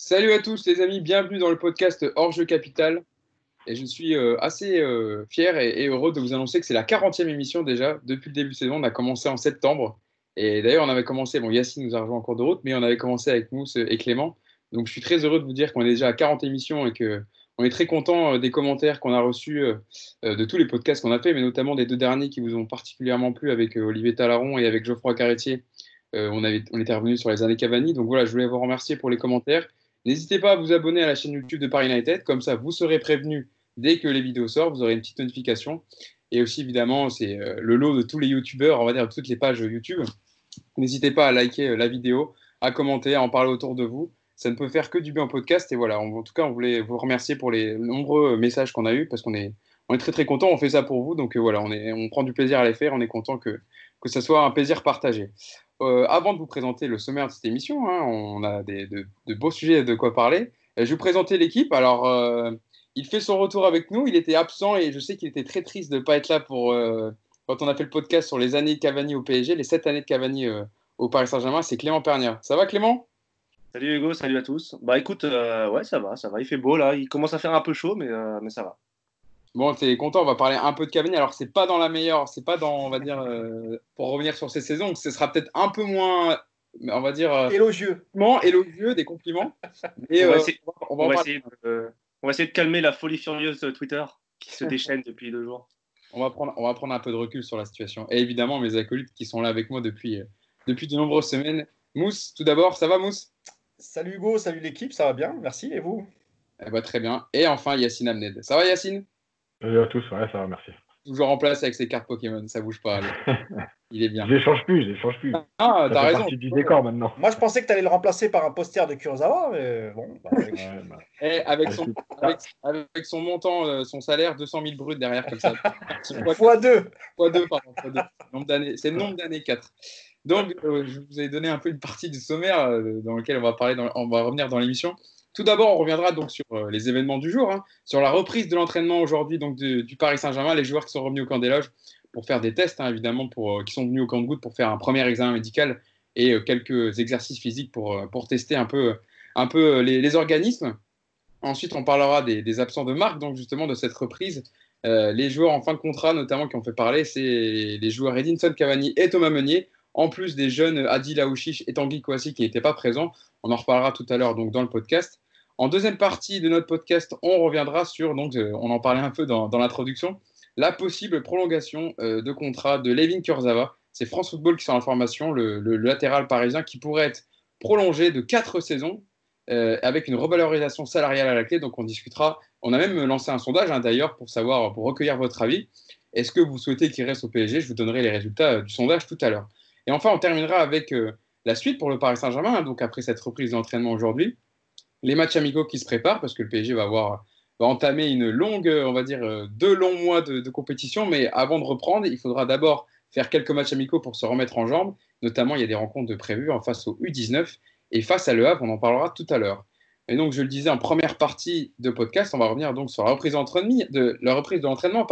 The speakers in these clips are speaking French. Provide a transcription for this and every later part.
Salut à tous les amis, bienvenue dans le podcast Hors Jeu Capital. Et je suis euh, assez euh, fier et, heureux de vous annoncer que c'est la 40e émission déjà. Depuis le début de saison, on a commencé en septembre. Et d'ailleurs, on avait commencé, bon, Yacine nous a rejoint en cours de route, mais on avait commencé avec Mousse et Clément. Donc je suis très heureux de vous dire qu'on est déjà à 40 émissions et que on est très content euh, des commentaires qu'on a reçus de tous les podcasts qu'on a fait, mais notamment des deux derniers qui vous ont particulièrement plu avec Olivier Talaron et avec Geoffroy Carretier. on, avait, on était revenu sur les années Cavani. Donc voilà, je voulais vous remercier pour les commentaires. N'hésitez pas à vous abonner à la chaîne YouTube de Paris United, comme ça vous serez prévenu dès que les vidéos sortent, vous aurez une petite notification. Et aussi, évidemment, c'est euh, le lot de tous les YouTubeurs, on va dire toutes les pages YouTube. N'hésitez pas à liker euh, la vidéo, à commenter, à en parler autour de vous. Ça ne peut faire que du bien au podcast. Et voilà, en tout cas, on voulait vous remercier pour les nombreux messages qu'on a eus parce qu'on est, très très content. On fait ça pour vous. Donc euh, voilà, on prend du plaisir à les faire. On est content que, que ça soit un plaisir partagé. Euh, avant de vous présenter le sommaire de cette émission, hein, on a de, beaux sujets de quoi parler. Euh, je vais vous présenter l'équipe. Alors, euh, il fait son retour avec nous. Il était absent et je sais qu'il était très triste de ne pas être là pour quand on a fait le podcast sur les années de Cavani au PSG, les sept années de Cavani au Paris Saint-Germain. C'est Clément Pernière. Ça va, Clément? Salut Hugo, salut à tous. Bah écoute, ouais, ça va, ça va. Il fait beau là. Il commence à faire un peu chaud, mais, mais ça va. Bon, t'es content, on va parler un peu de Cavani. Alors, c'est pas dans la meilleure, c'est pas dans, on va dire, euh, pour revenir sur ces saisons, ce sera peut-être un peu moins, on va dire. Euh, élogieux. élogieux, des compliments. Et, on, va essayer, de, calmer la folie furieuse de Twitter qui se déchaîne depuis deux jours. On va, prendre, on va prendre un peu de recul sur la situation. Et évidemment, mes acolytes qui sont là avec moi depuis, euh, depuis de nombreuses semaines. Mousse, tout d'abord, ça va, Mousse? Salut Hugo, salut l'équipe, ça va bien, merci. Et vous? Eh ben, Très bien. Et enfin, Yacine Amned. Ça va, Yacine? Salut à tous, ouais, ça va, merci. Toujours en place avec ses cartes Pokémon, ça bouge pas. Il est bien. Je les change plus, je les change plus. Ah, t'as raison. du décor maintenant. Moi, je pensais que tu allais le remplacer par un poster de Kurosawa, mais bon. Bah, avec... Bah. Eh, avec, son, avec, avec, son montant, euh, son salaire, 200 000 bruts derrière, comme ça. fois 2. Fois 2, pardon. C'est le nombre d'années 4. Donc, euh, je vous ai donné un peu une partie du sommaire euh, dans lequel on va, parler dans, on va revenir dans l'émission. Tout d'abord, on reviendra donc sur euh, les événements du jour, hein, sur la reprise de l'entraînement aujourd'hui donc du Paris Saint-Germain, les joueurs qui sont revenus au camp des loges pour faire des tests, hein, évidemment, pour, euh, qui sont venus au camp de goutte pour faire un premier examen médical et euh, quelques exercices physiques pour, pour tester un peu, un peu les, organismes. Ensuite, on parlera des, absents de marque, donc justement de cette reprise. les joueurs en fin de contrat, notamment, qui ont fait parler, c'est les joueurs Edinson Cavani et Thomas Meunier, en plus des jeunes Adil Aouchiche et Tanguy Kouassi qui n'étaient pas présents. On en reparlera tout à l'heure donc dans le podcast. En deuxième partie de notre podcast, on reviendra sur, donc euh, on en parlait un peu dans, l'introduction, la possible prolongation euh, de contrat de Levin Kurzawa. C'est France Football qui sort l'information, le, le, latéral parisien, qui pourrait être prolongé de quatre saisons euh, avec une revalorisation salariale à la clé. Donc on discutera. On a même lancé un sondage hein, d'ailleurs pour savoir, pour recueillir votre avis. Est-ce que vous souhaitez qu'il reste au PSG Je vous donnerai les résultats du sondage tout à l'heure. Et enfin, on terminera avec la suite pour le Paris Saint-Germain. Hein, donc après cette reprise d'entraînement aujourd'hui, les matchs amicaux qui se préparent, parce que le PSG va avoir va entamer une longue, on va dire, euh, deux longs mois de, compétition. Mais avant de reprendre, il faudra d'abord faire quelques matchs amicaux pour se remettre en jambes. Notamment, il y a des rencontres de prévues en face au U19 et face à Le on en parlera tout à l'heure. Et donc, je le disais en première partie de podcast, on va revenir donc sur la reprise. De, l'entraînement.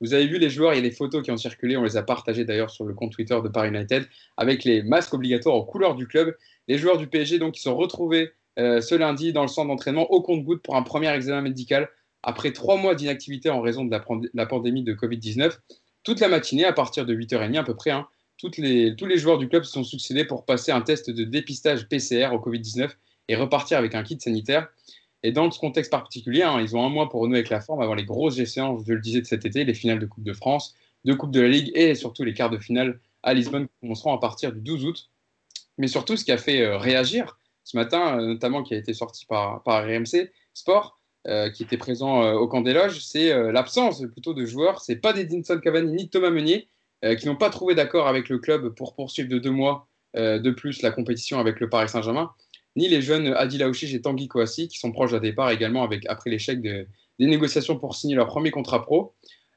Vous avez vu les joueurs, il y a des photos qui ont circulé, on les a partagées d'ailleurs sur le compte Twitter de Paris United, avec les masques obligatoires aux couleurs du club. Les joueurs du PSG donc qui sont retrouvés euh, ce lundi dans le centre d'entraînement au compte-goutte pour un premier examen médical après trois mois d'inactivité en raison de la, pandémie de Covid-19. Toute la matinée, à partir de 8h30 à peu près, hein, tous les joueurs du club se sont succédés pour passer un test de dépistage PCR au Covid-19 et repartir avec un kit sanitaire. Et dans ce contexte particulier, hein, ils ont un mois pour renouer avec la forme avant les grosses échéances, je le disais, de cet été, les finales de Coupe de France, de Coupe de la Ligue et surtout les quarts de finale à Lisbonne qui commenceront à partir du 12 août. Mais surtout, ce qui a fait euh, réagir, ce matin, euh, notamment qui a été sorti par, RMC Sport, euh, qui était présent euh, au camp des loges, c'est l'absence plutôt de joueurs. C'est pas d'Edinson Cavani ni Thomas Meunier qui n'ont pas trouvé d'accord avec le club pour poursuivre de deux mois de plus la compétition avec le Paris Saint-Germain, ni les jeunes Adil Aouchiche et Tanguy Kouassi qui sont proches d'un départ également avec, après l'échec des négociations pour signer leur premier contrat pro.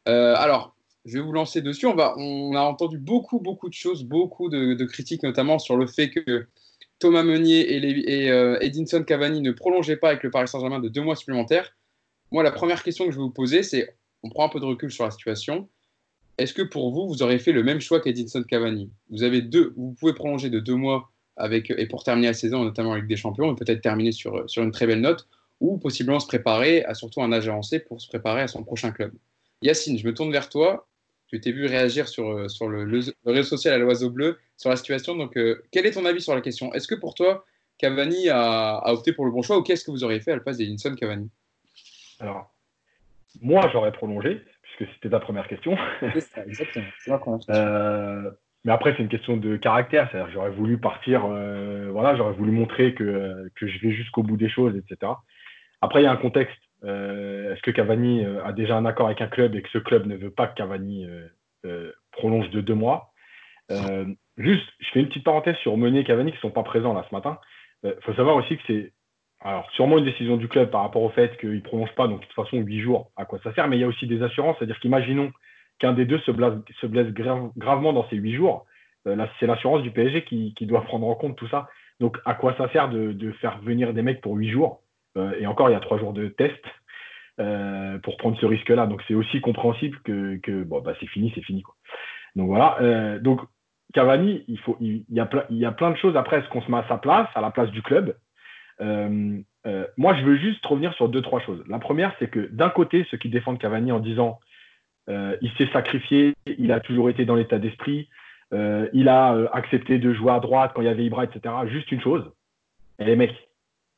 alors, je vais vous lancer dessus. On, a entendu beaucoup, beaucoup de choses, beaucoup de critiques, notamment sur le fait que Thomas Meunier et, euh, Edinson Cavani ne prolongeaient pas avec le Paris Saint-Germain de deux mois supplémentaires. Moi, la première question que je vais vous poser, c'est on prend un peu de recul sur la situation. Est-ce que pour vous, vous aurez fait le même choix qu'Edinson Cavani? Vous avez deux, vous pouvez prolonger de deux mois avec, et pour terminer la saison, notamment avec des champions, et peut-être terminer sur, sur une très belle note, ou possiblement se préparer à surtout un âge avancé pour se préparer à son prochain club. Yacine, je me tourne vers toi. Tu t'es vu réagir sur, euh, sur le, réseau social à l'Oiseau Bleu sur la situation. Donc, euh, quel est ton avis sur la question? Est-ce que pour toi, Cavani a, opté pour le bon choix ou qu'est-ce que vous auriez fait à la place d'Edinson Cavani? Alors, moi, j'aurais prolongé, puisque c'était ta première question. C'est ça, exactement. Euh, mais après, c'est une question de caractère. C'est-à-dire, j'aurais voulu partir, voilà, j'aurais voulu montrer que, que je vais jusqu'au bout des choses, etc. Après, il y a un contexte. Euh, est-ce que Cavani euh, a déjà un accord avec un club et que ce club ne veut pas que Cavani euh, prolonge de deux mois? Juste, je fais une petite parenthèse sur Meunier et Cavani qui ne sont pas présents là ce matin. Il faut savoir aussi que c'est alors, sûrement une décision du club par rapport au fait qu'il ne prolonge pas, donc de toute façon, huit jours, à quoi ça sert, mais il y a aussi des assurances, c'est-à-dire qu'imaginons qu'un des deux se blesse, se blesse gravement dans ces huit jours, c'est l'assurance du PSG qui, doit prendre en compte tout ça. Donc, à quoi ça sert de, faire venir des mecs pour huit jours euh, et encore, il y a trois jours de test euh, pour prendre ce risque-là. Donc, c'est aussi compréhensible que, bon, bah, c'est fini, c'est fini. Donc, voilà. Euh, donc, Cavani, il, faut, il, y a plein, il y a plein de choses après. Est-ce qu'on se met à sa place, à la place du club? Moi, je veux juste revenir sur deux, trois choses. La première, c'est que d'un côté, ceux qui défendent Cavani en disant il s'est sacrifié, il a toujours été dans l'état d'esprit, il a accepté de jouer à droite quand il y avait Ibra, etc. Juste une chose, et les mecs,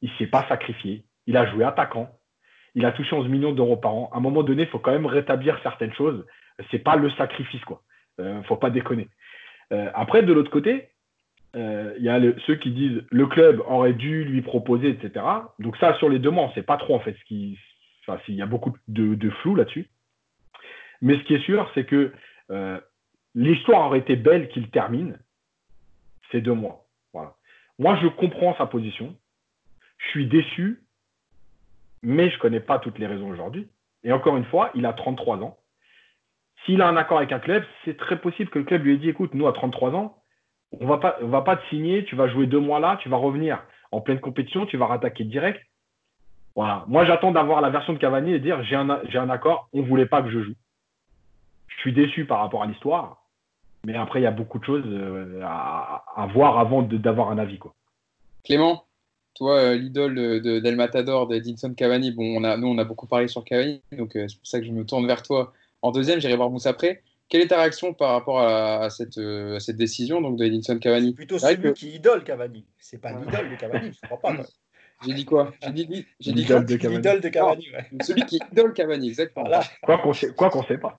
il ne s'est pas sacrifié, il a joué attaquant, il a touché 11 millions d'euros par an. À un moment donné, il faut quand même rétablir certaines choses. Ce n'est pas le sacrifice, quoi. Euh, faut pas déconner. Euh, après, de l'autre côté, euh, il y a ceux qui disent le club aurait dû lui proposer, etc. Donc ça, sur les deux mois, on ne sait pas trop en fait ce qui, enfin, il y a beaucoup de, flou là-dessus. Mais ce qui est sûr, c'est que euh, l'histoire aurait été belle qu'il termine ces deux mois. Moi, je comprends sa position. Je suis déçu mais je ne connais pas toutes les raisons aujourd'hui. Et encore une fois, il a 33 ans. S'il a un accord avec un club, c'est très possible que le club lui ait dit écoute, nous, à 33 ans, on ne va pas te signer, tu vas jouer deux mois là, tu vas revenir en pleine compétition, tu vas rattaquer direct. Voilà. Moi, j'attends d'avoir la version de Cavani et dire j'ai un, accord, on ne voulait pas que je joue. Je suis déçu par rapport à l'histoire, mais après, il y a beaucoup de choses euh, à, voir avant d'avoir un avis. Clément toi, euh, l'idole de, d'El Matador, d'Edinson Cavani, bon, on nous, on a beaucoup parlé sur Cavani, donc euh, c'est pour ça que je me tourne vers toi. En deuxième, j'irai voir Moussa après. Quelle est ta réaction par rapport à, cette, euh, cette, décision donc, de Edinson Cavani? Plutôt celui qui idole Cavani. C'est pas l'idole de Cavani, je ne crois pas. J'ai dit quoi? J'ai dit, j'ai dit l'idole de Cavani. L'idole de Cavani Celui qui idole Cavani, exactement. Quoi qu'on sait, quoi sait pas.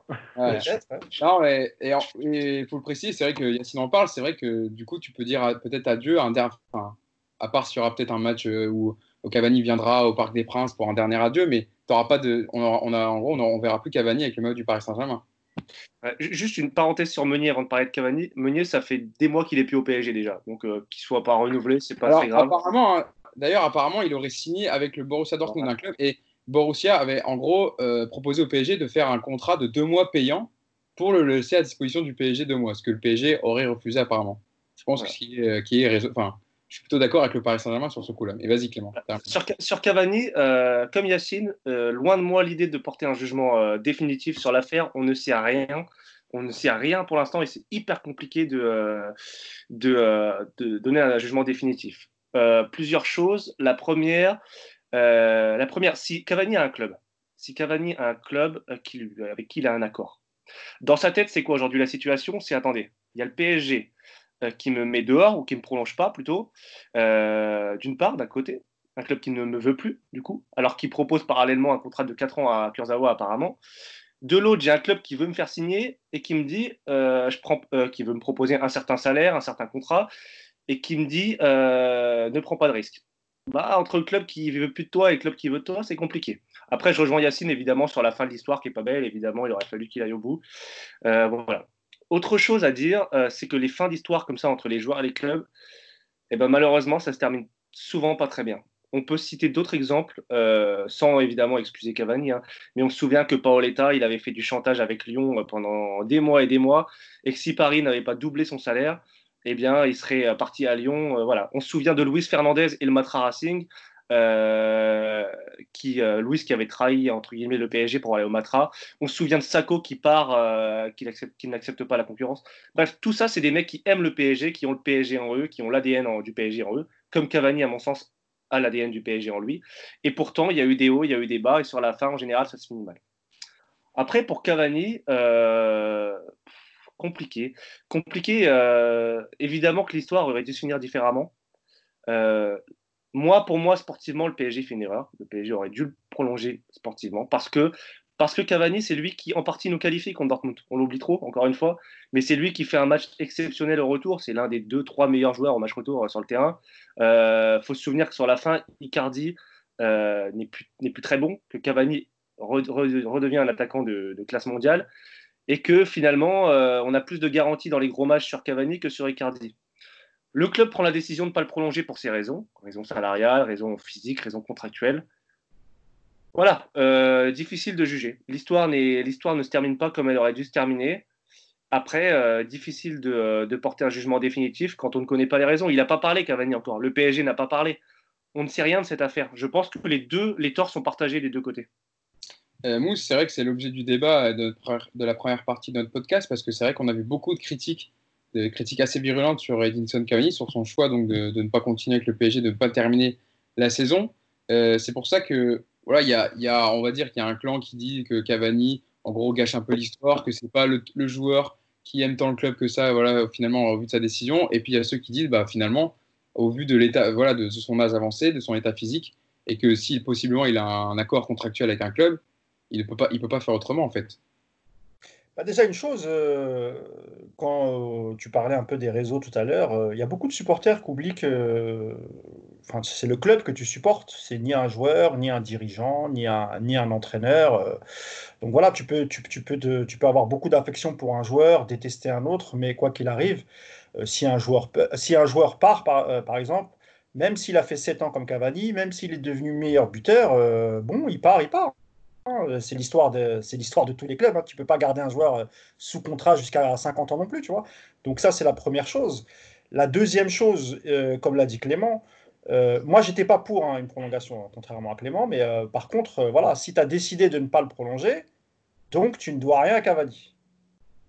Non, mais, et il faut le préciser, c'est vrai que Yacine en parle, c'est vrai que du coup, tu peux dire peut-être adieu à un dernier, à part s'il y aura peut-être un match euh, où, Cavani viendra au Parc des Princes pour un dernier adieu, mais pas de, on, on a, en gros, on, ne verra plus Cavani avec le maillot du Paris Saint-Germain. juste une parenthèse sur Meunier avant de parler de Cavani. Meunier, ça fait des mois qu'il est plus au PSG déjà, donc euh, qu'il soit pas renouvelé, c'est pas très grave. Apparemment, hein, d'ailleurs, apparemment, il aurait signé avec le Borussia Dortmund, un club, et Borussia avait en gros euh, proposé au PSG de faire un contrat de deux mois payant pour le laisser à disposition du PSG deux mois, ce que le PSG aurait refusé apparemment. Je pense que ce qui est, qui est enfin, je suis plutôt d'accord avec le Paris Saint-Germain sur ce coup-là. Mais vas-y, Clément. Sur, Cavani, euh, comme Yacine, euh, loin de moi l'idée de porter un jugement euh, définitif sur l'affaire. On ne sait rien. On ne sait rien pour l'instant et c'est hyper compliqué de, de, donner un jugement définitif. plusieurs choses. La première, la première, si Cavani a un club, si Cavani a un club avec qui il a un accord. Dans sa tête, c'est quoi aujourd'hui la situation? C'est attendez, il y a le PSG qui me met dehors ou qui me prolonge pas plutôt, euh, d'une part, d'un côté, un club qui ne me veut plus, du coup, alors qu'il propose parallèlement un contrat de 4 ans à Kurzawa apparemment. De l'autre, j'ai un club qui veut me faire signer et qui me dit, euh, je prends, qui veut me proposer un certain salaire, un certain contrat, et qui me dit, ne prends pas de risque. Bah, entre le club qui veut plus de toi et le club qui veut de toi, c'est compliqué. Après, je rejoins Yacine évidemment sur la fin de l'histoire qui est pas belle. Évidemment, il aurait fallu qu'il aille au bout. voilà. Autre chose à dire, euh, c'est que les fins d'histoire comme ça entre les joueurs et les clubs, eh ben, malheureusement, ça se termine souvent pas très bien. On peut citer d'autres exemples, euh, sans évidemment excuser Cavani, hein, mais on se souvient que Paoletta, il avait fait du chantage avec Lyon euh, pendant des mois et des mois, et que si Paris n'avait pas doublé son salaire, eh bien, il serait parti à Lyon. voilà. On se souvient de Luis Fernandez et le Matra Racing. Euh, qui, euh, Louis qui avait trahi entre guillemets le PSG pour aller au Matra. On se souvient de Sako qui part, euh, qui, n'accepte pas la concurrence. Bref, tout ça, c'est des mecs qui aiment le PSG, qui ont le PSG en eux, qui ont l'ADN du PSG en eux, comme Cavani, à mon sens, a l'ADN du PSG en lui. Et pourtant, il y a eu des hauts, il y a eu des bas, et sur la fin, en général, ça se finit mal. Après, pour Cavani, compliqué. Compliqué, évidemment que l'histoire aurait dû se finir différemment. Moi, pour moi, sportivement, le PSG fait une erreur. Le PSG aurait dû le prolonger sportivement parce que, parce que Cavani, c'est lui qui, en partie, nous qualifie contre Dortmund. On l'oublie trop, encore une fois. Mais c'est lui qui fait un match exceptionnel au retour. C'est l'un des deux, trois meilleurs joueurs au match retour euh, sur le terrain. Il euh, faut se souvenir que sur la fin, Icardi euh, n'est plus, plus, très bon, que Cavani redevient un attaquant de, classe mondiale et que finalement, on a plus de garanties dans les gros matchs sur Cavani que sur Icardi. Le club prend la décision de ne pas le prolonger pour ces raisons, raisons salariales, raisons physiques, raisons contractuelles. Voilà, euh, difficile de juger. L'histoire, l'histoire ne se termine pas comme elle aurait dû se terminer. Après, euh, difficile de, porter un jugement définitif quand on ne connaît pas les raisons. Il n'a pas parlé, Cavani, encore. Le PSG n'a pas parlé. On ne sait rien de cette affaire. Je pense que les deux, les torts sont partagés des deux côtés. Euh, Mousse, c'est vrai que c'est l'objet du débat de, de, la première partie de notre podcast parce que c'est vrai qu'on a beaucoup de critiques des critiques assez virulentes sur Edinson Cavani, sur son choix donc de, ne pas continuer avec le PSG, de ne pas terminer la saison. Euh, c'est pour ça que voilà, il y y a, on va dire qu'il y a un clan qui dit que Cavani, en gros, gâche un peu l'histoire, que c'est pas le, le, joueur qui aime tant le club que ça, voilà, finalement, au vu de sa décision. Et puis il y a ceux qui disent, bah finalement, au vu de l'état, voilà, de son âge avancé, de son état physique, et que si possiblement il a un accord contractuel avec un club, il ne peut pas, il peut pas faire autrement en fait. Bah, déjà, une chose, euh, quand euh, tu parlais un peu des réseaux tout à l'heure, euh, il y a beaucoup de supporters qui oublient que c'est le club que tu supportes. C'est ni un joueur, ni un dirigeant, ni un, ni un entraîneur. donc voilà, tu peux, tu peux, tu peux avoir beaucoup d'affection pour un joueur, détester un autre, mais quoi qu'il arrive, si, un joueur, si un joueur part, par, par exemple, même s'il a fait 7 ans comme Cavani, même s'il est devenu meilleur buteur, bon, il part, il part. Euh, c'est l'histoire de, c'est l'histoire de tous les clubs. Hein. Tu peux pas garder un joueur euh, sous contrat jusqu'à 50 ans non plus, tu vois. Donc ça, c'est la première chose. La deuxième chose, euh, comme l'a dit Clément, moi, j'étais pas pour hein, une prolongation, hein, contrairement à Clément, mais par contre, voilà, si tu as décidé de ne pas le prolonger, donc tu ne dois rien à Cavani.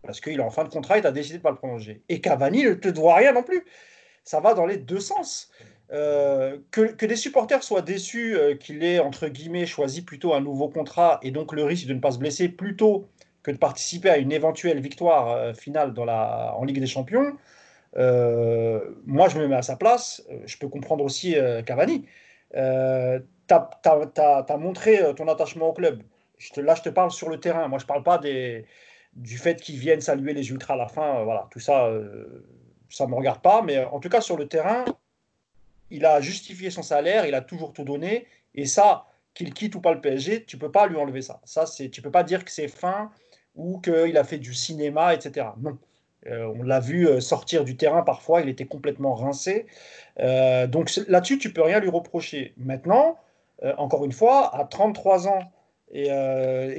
Parce qu'il est en fin de contrat et tu as décidé de ne pas le prolonger. Et Cavani ne te doit rien non plus. Ça va dans les deux sens. Euh, que, des supporters soient déçus euh, qu'il ait, entre guillemets, choisi plutôt un nouveau contrat et donc le risque de ne pas se blesser plutôt que de participer à une éventuelle victoire euh, finale en Ligue des Champions, moi je me mets à sa place. Je peux comprendre aussi Cavani. tu as, montré ton attachement au club. Là, je te parle sur le terrain. Moi, je ne parle pas du fait qu'ils viennent saluer les ultras à la fin. voilà, tout ça, ça ne me regarde pas. Mais en tout cas, sur le terrain, il a justifié son salaire, il a toujours tout donné. Et ça, qu'il quitte ou pas le PSG, tu peux pas lui enlever ça. Ça, c'est, tu peux pas dire que c'est fin ou qu'il a fait du cinéma, etc. Non. Euh, on l'a vu euh, sortir du terrain parfois, il était complètement rincé. Euh, donc là-dessus, tu peux rien lui reprocher. Maintenant, encore une fois, à 33 ans, et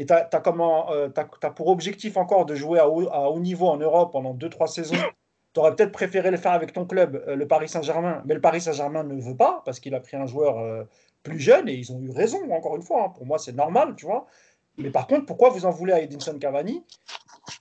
tu as, pour objectif encore de jouer à haut, à haut niveau en Europe pendant 2-3 saisons tu aurais peut-être préféré le faire avec ton club, euh, le Paris Saint-Germain, mais le Paris Saint-Germain ne veut pas parce qu'il a pris un joueur euh, plus jeune et ils ont eu raison, encore une fois. Hein. Pour moi, c'est normal, tu vois. Mais par contre, pourquoi vous en voulez à Edinson Cavani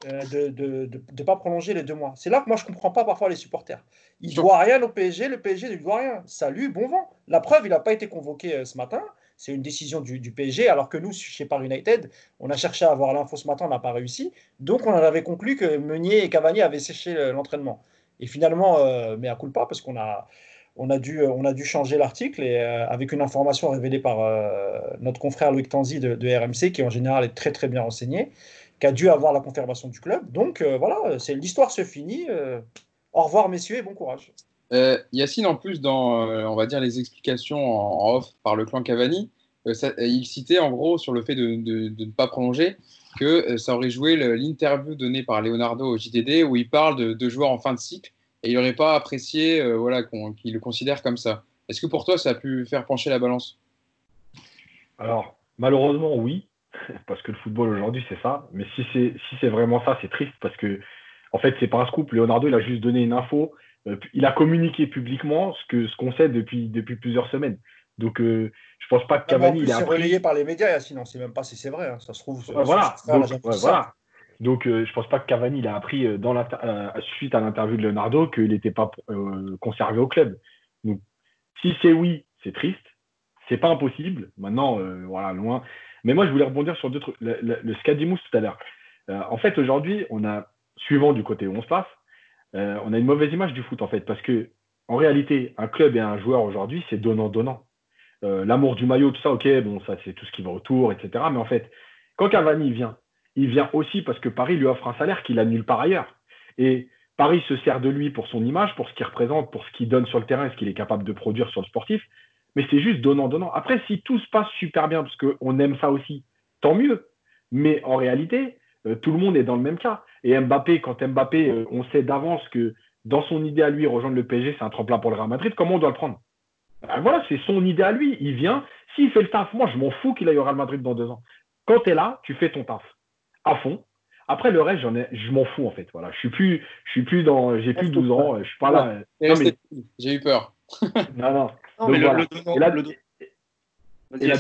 euh, de ne pas prolonger les deux mois? C'est là que moi, je ne comprends pas parfois les supporters. Il ne doit rien au PSG, le PSG ne lui doit rien. Salut, bon vent. La preuve, il n'a pas été convoqué ce matin. C'est une décision du, PSG, alors que nous, chez Paris United, on a cherché à avoir l'info ce matin, on n'a pas réussi. Donc, on en avait conclu que Meunier et Cavani avaient séché l'entraînement. Et finalement, euh, mais à coup pas, parce qu'on a, on a, dû, on a dû changer l'article et euh, avec une information révélée par euh, notre confrère Loïc Tanzi de, RMC, qui en général est très très bien renseigné, qui a dû avoir la confirmation du club. Donc voilà, c'est l'histoire se finit. au revoir messieurs et bon courage. Euh, Yacine, en plus, dans euh, on va dire les explications en, off par le clan Cavani, euh, il citait en gros sur le fait de, ne pas prolonger que ça aurait joué l'interview donnée par Leonardo au JDD où il parle de, joueurs en fin de cycle et il n'aurait pas apprécié voilà, qu'il le considère comme ça. Est-ce que pour toi, ça a pu faire pencher la balance? Alors, malheureusement, oui, parce que le football aujourd'hui, c'est ça. Mais si c'est si vraiment ça, c'est triste parce que, en fait, c'est pas un scoop. Leonardo, il a juste donné une info il a communiqué publiquement ce que ce qu'on sait depuis, depuis plusieurs semaines. Donc, euh, je pense pas que Cavani. il relayé par les médias, sinon, on sait même pas si c'est vrai. Hein. Ça se trouve. voilà. Donc, voilà. Donc, euh, je pense pas que Cavani il a appris euh, dans suite à l'interview de Leonardo qu'il n'était pas conservé au club. Donc, si c'est oui, c'est triste. C'est pas impossible. Maintenant, voilà, loin. Mais moi, je voulais rebondir sur deux trucs. Le, le, dit Mousse tout à l'heure. en fait, aujourd'hui, on a, suivant du côté où on se passe, on a une mauvaise image du foot, en fait, parce que en réalité, un club et un joueur aujourd'hui, c'est donnant-donnant. Euh, l'amour du maillot, tout ça, ok, bon, ça c'est tout ce qui va autour, etc. Mais en fait, quand Cavani vient, il vient aussi parce que Paris lui offre un salaire qu'il a nulle part ailleurs. Et Paris se sert de lui pour son image, pour ce qu'il représente, pour ce qu'il donne sur le terrain, ce qu'il est capable de produire sur le sportif. Mais c'est juste donnant-donnant. Après, si tout se passe super bien, parce qu'on aime ça aussi, tant mieux. Mais en réalité, euh, tout le monde est dans le même cas. Et Mbappé, quand Mbappé, euh, on sait d'avance que dans son idée à lui, rejoindre le PSG, c'est un tremplin pour le Real Madrid, comment on doit le prendre? Ben Voilà, c'est son idée à lui. Il vient. S'il fait le taf, moi, je m'en fous qu'il aille au Real Madrid dans deux ans. Quand tu es là, tu fais ton taf à fond. Après, le reste, j'en ai, je m'en fous, en fait. Voilà. Je suis plus, je suis plus dans, j'ai plus 12 ans, je suis pas là. J'ai eu peur. non, non. et,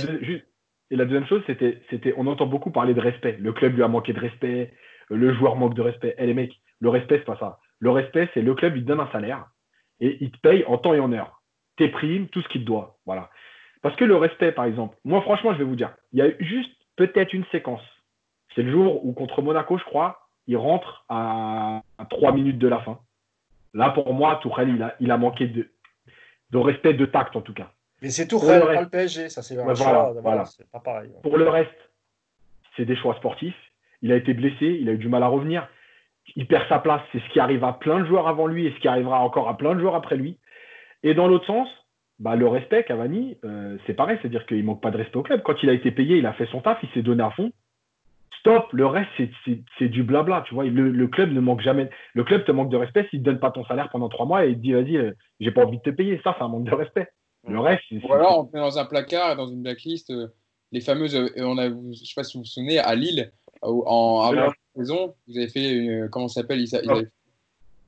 la, deuxième chose, c'était, on entend beaucoup parler de respect. Le club lui a manqué de respect, le joueur manque de respect. Eh les mecs, le respect, c'est pas ça. Le respect, c'est le club, il te donne un salaire et il te paye en temps et en heure. Tes primes, tout ce qu'il te doit. Voilà. Parce que le respect, par exemple, moi, franchement, je vais vous dire, il y a juste peut-être une séquence. C'est le jour où, contre Monaco, je crois, il rentre à, trois minutes de la fin. Là, pour moi, Tourelle, il a, il a manqué de respect, de tact, en tout cas. Mais c'est Tourelle, pas le PSG. Ça, c'est voilà, voilà. pas pareil. Pour le reste, c'est des choix sportifs. Il a été blessé, il a eu du mal à revenir il perd sa place. C'est ce qui arrive à plein de joueurs avant lui et ce qui arrivera encore à plein de joueurs après lui. Et dans l'autre sens, bah, le respect, Cavani, euh, c'est pareil, c'est-à-dire qu'il manque pas de respect au club. Quand il a été payé, il a fait son taf, il s'est donné à fond. Stop, le reste, c'est du blabla, tu vois. Le, club ne manque jamais. Le club te manque de respect s'il ne te donne pas ton salaire pendant trois mois et il te dit, vas-y, euh, j'ai pas envie de te payer. Ça, c'est un manque de respect. Le reste, Ou alors, on met dans un placard, dans une blacklist, euh, les fameuses, on a, je sais pas si vous vous souvenez, à Lille, en, avant la saison, vous avez fait, une, comment ça s'appelle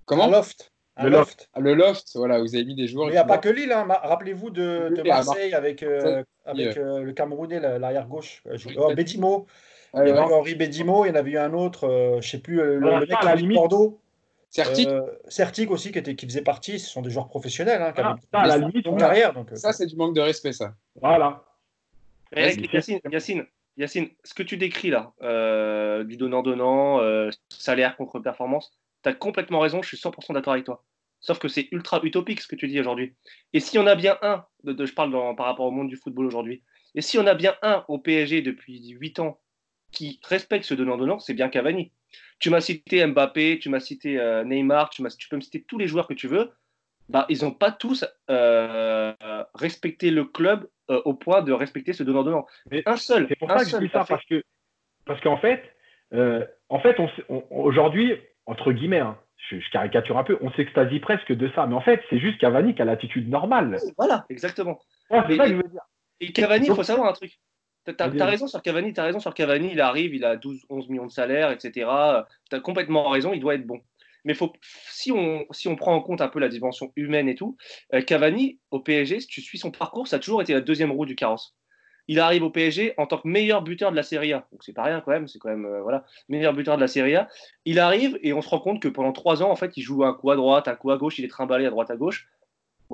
Comment Un loft. le loft. Ah, le loft, voilà, vous avez mis des joueurs. Il n'y a pas que Lille, hein. rappelez-vous de, de, Marseille avec, euh, avec euh, le Camerounais, l'arrière gauche, euh, oh, Bédimo. il y avait Henri Bédimo, il y en avait eu un autre, je ne sais plus, le, mec à la Bordeaux. Certic. Certic aussi, qui, était, qui faisait partie, ce sont des joueurs professionnels. Hein, ah, à la limite, carrière. Donc, ça, c'est du manque de respect, ça. Voilà. Yacine, Yacine, Yacine, ce que tu décris là, euh, du donnant-donnant, euh, salaire contre performance, tu as complètement raison, je suis 100% d'accord avec toi. Sauf que c'est ultra utopique ce que tu dis aujourd'hui. Et si on a bien un, de, je parle par rapport au monde du football aujourd'hui, et si on a bien un au PSG depuis 8 ans qui respecte ce donnant-donnant, c'est bien Cavani. Tu m'as cité Mbappé, tu m'as cité euh, Neymar, tu, tu, peux me citer tous les joueurs que tu veux. Bah, ils n'ont pas tous respecté le club euh, au point de respecter ce donnant-donnant. Un seul. C'est pour ça que je dis ça, parce que parce qu'en fait, euh, en fait, aujourd'hui, entre guillemets, hein, je, caricature un peu, on s'extasie presque de ça, mais en fait, c'est juste Cavani qui a l'attitude normale. Voilà, exactement. c'est ça que je veux dire. Et Cavani, il faut savoir un truc. Tu as, raison sur Cavani, tu as raison sur Cavani, il arrive, il a 12, 11 millions de salaire, etc. Tu as complètement raison, il doit être bon. Mais faut, si, on, si on prend en compte un peu la dimension humaine et tout, euh, Cavani, au PSG, si tu suis son parcours, ça a toujours été la deuxième roue du carrosse. Il arrive au PSG en tant que meilleur buteur de la Serie A. Donc c'est pas rien quand même, c'est quand même euh, voilà, meilleur buteur de la Serie A. Il arrive et on se rend compte que pendant trois ans, en fait, il joue un coup à droite, un coup à gauche, il est trimballé à droite à gauche.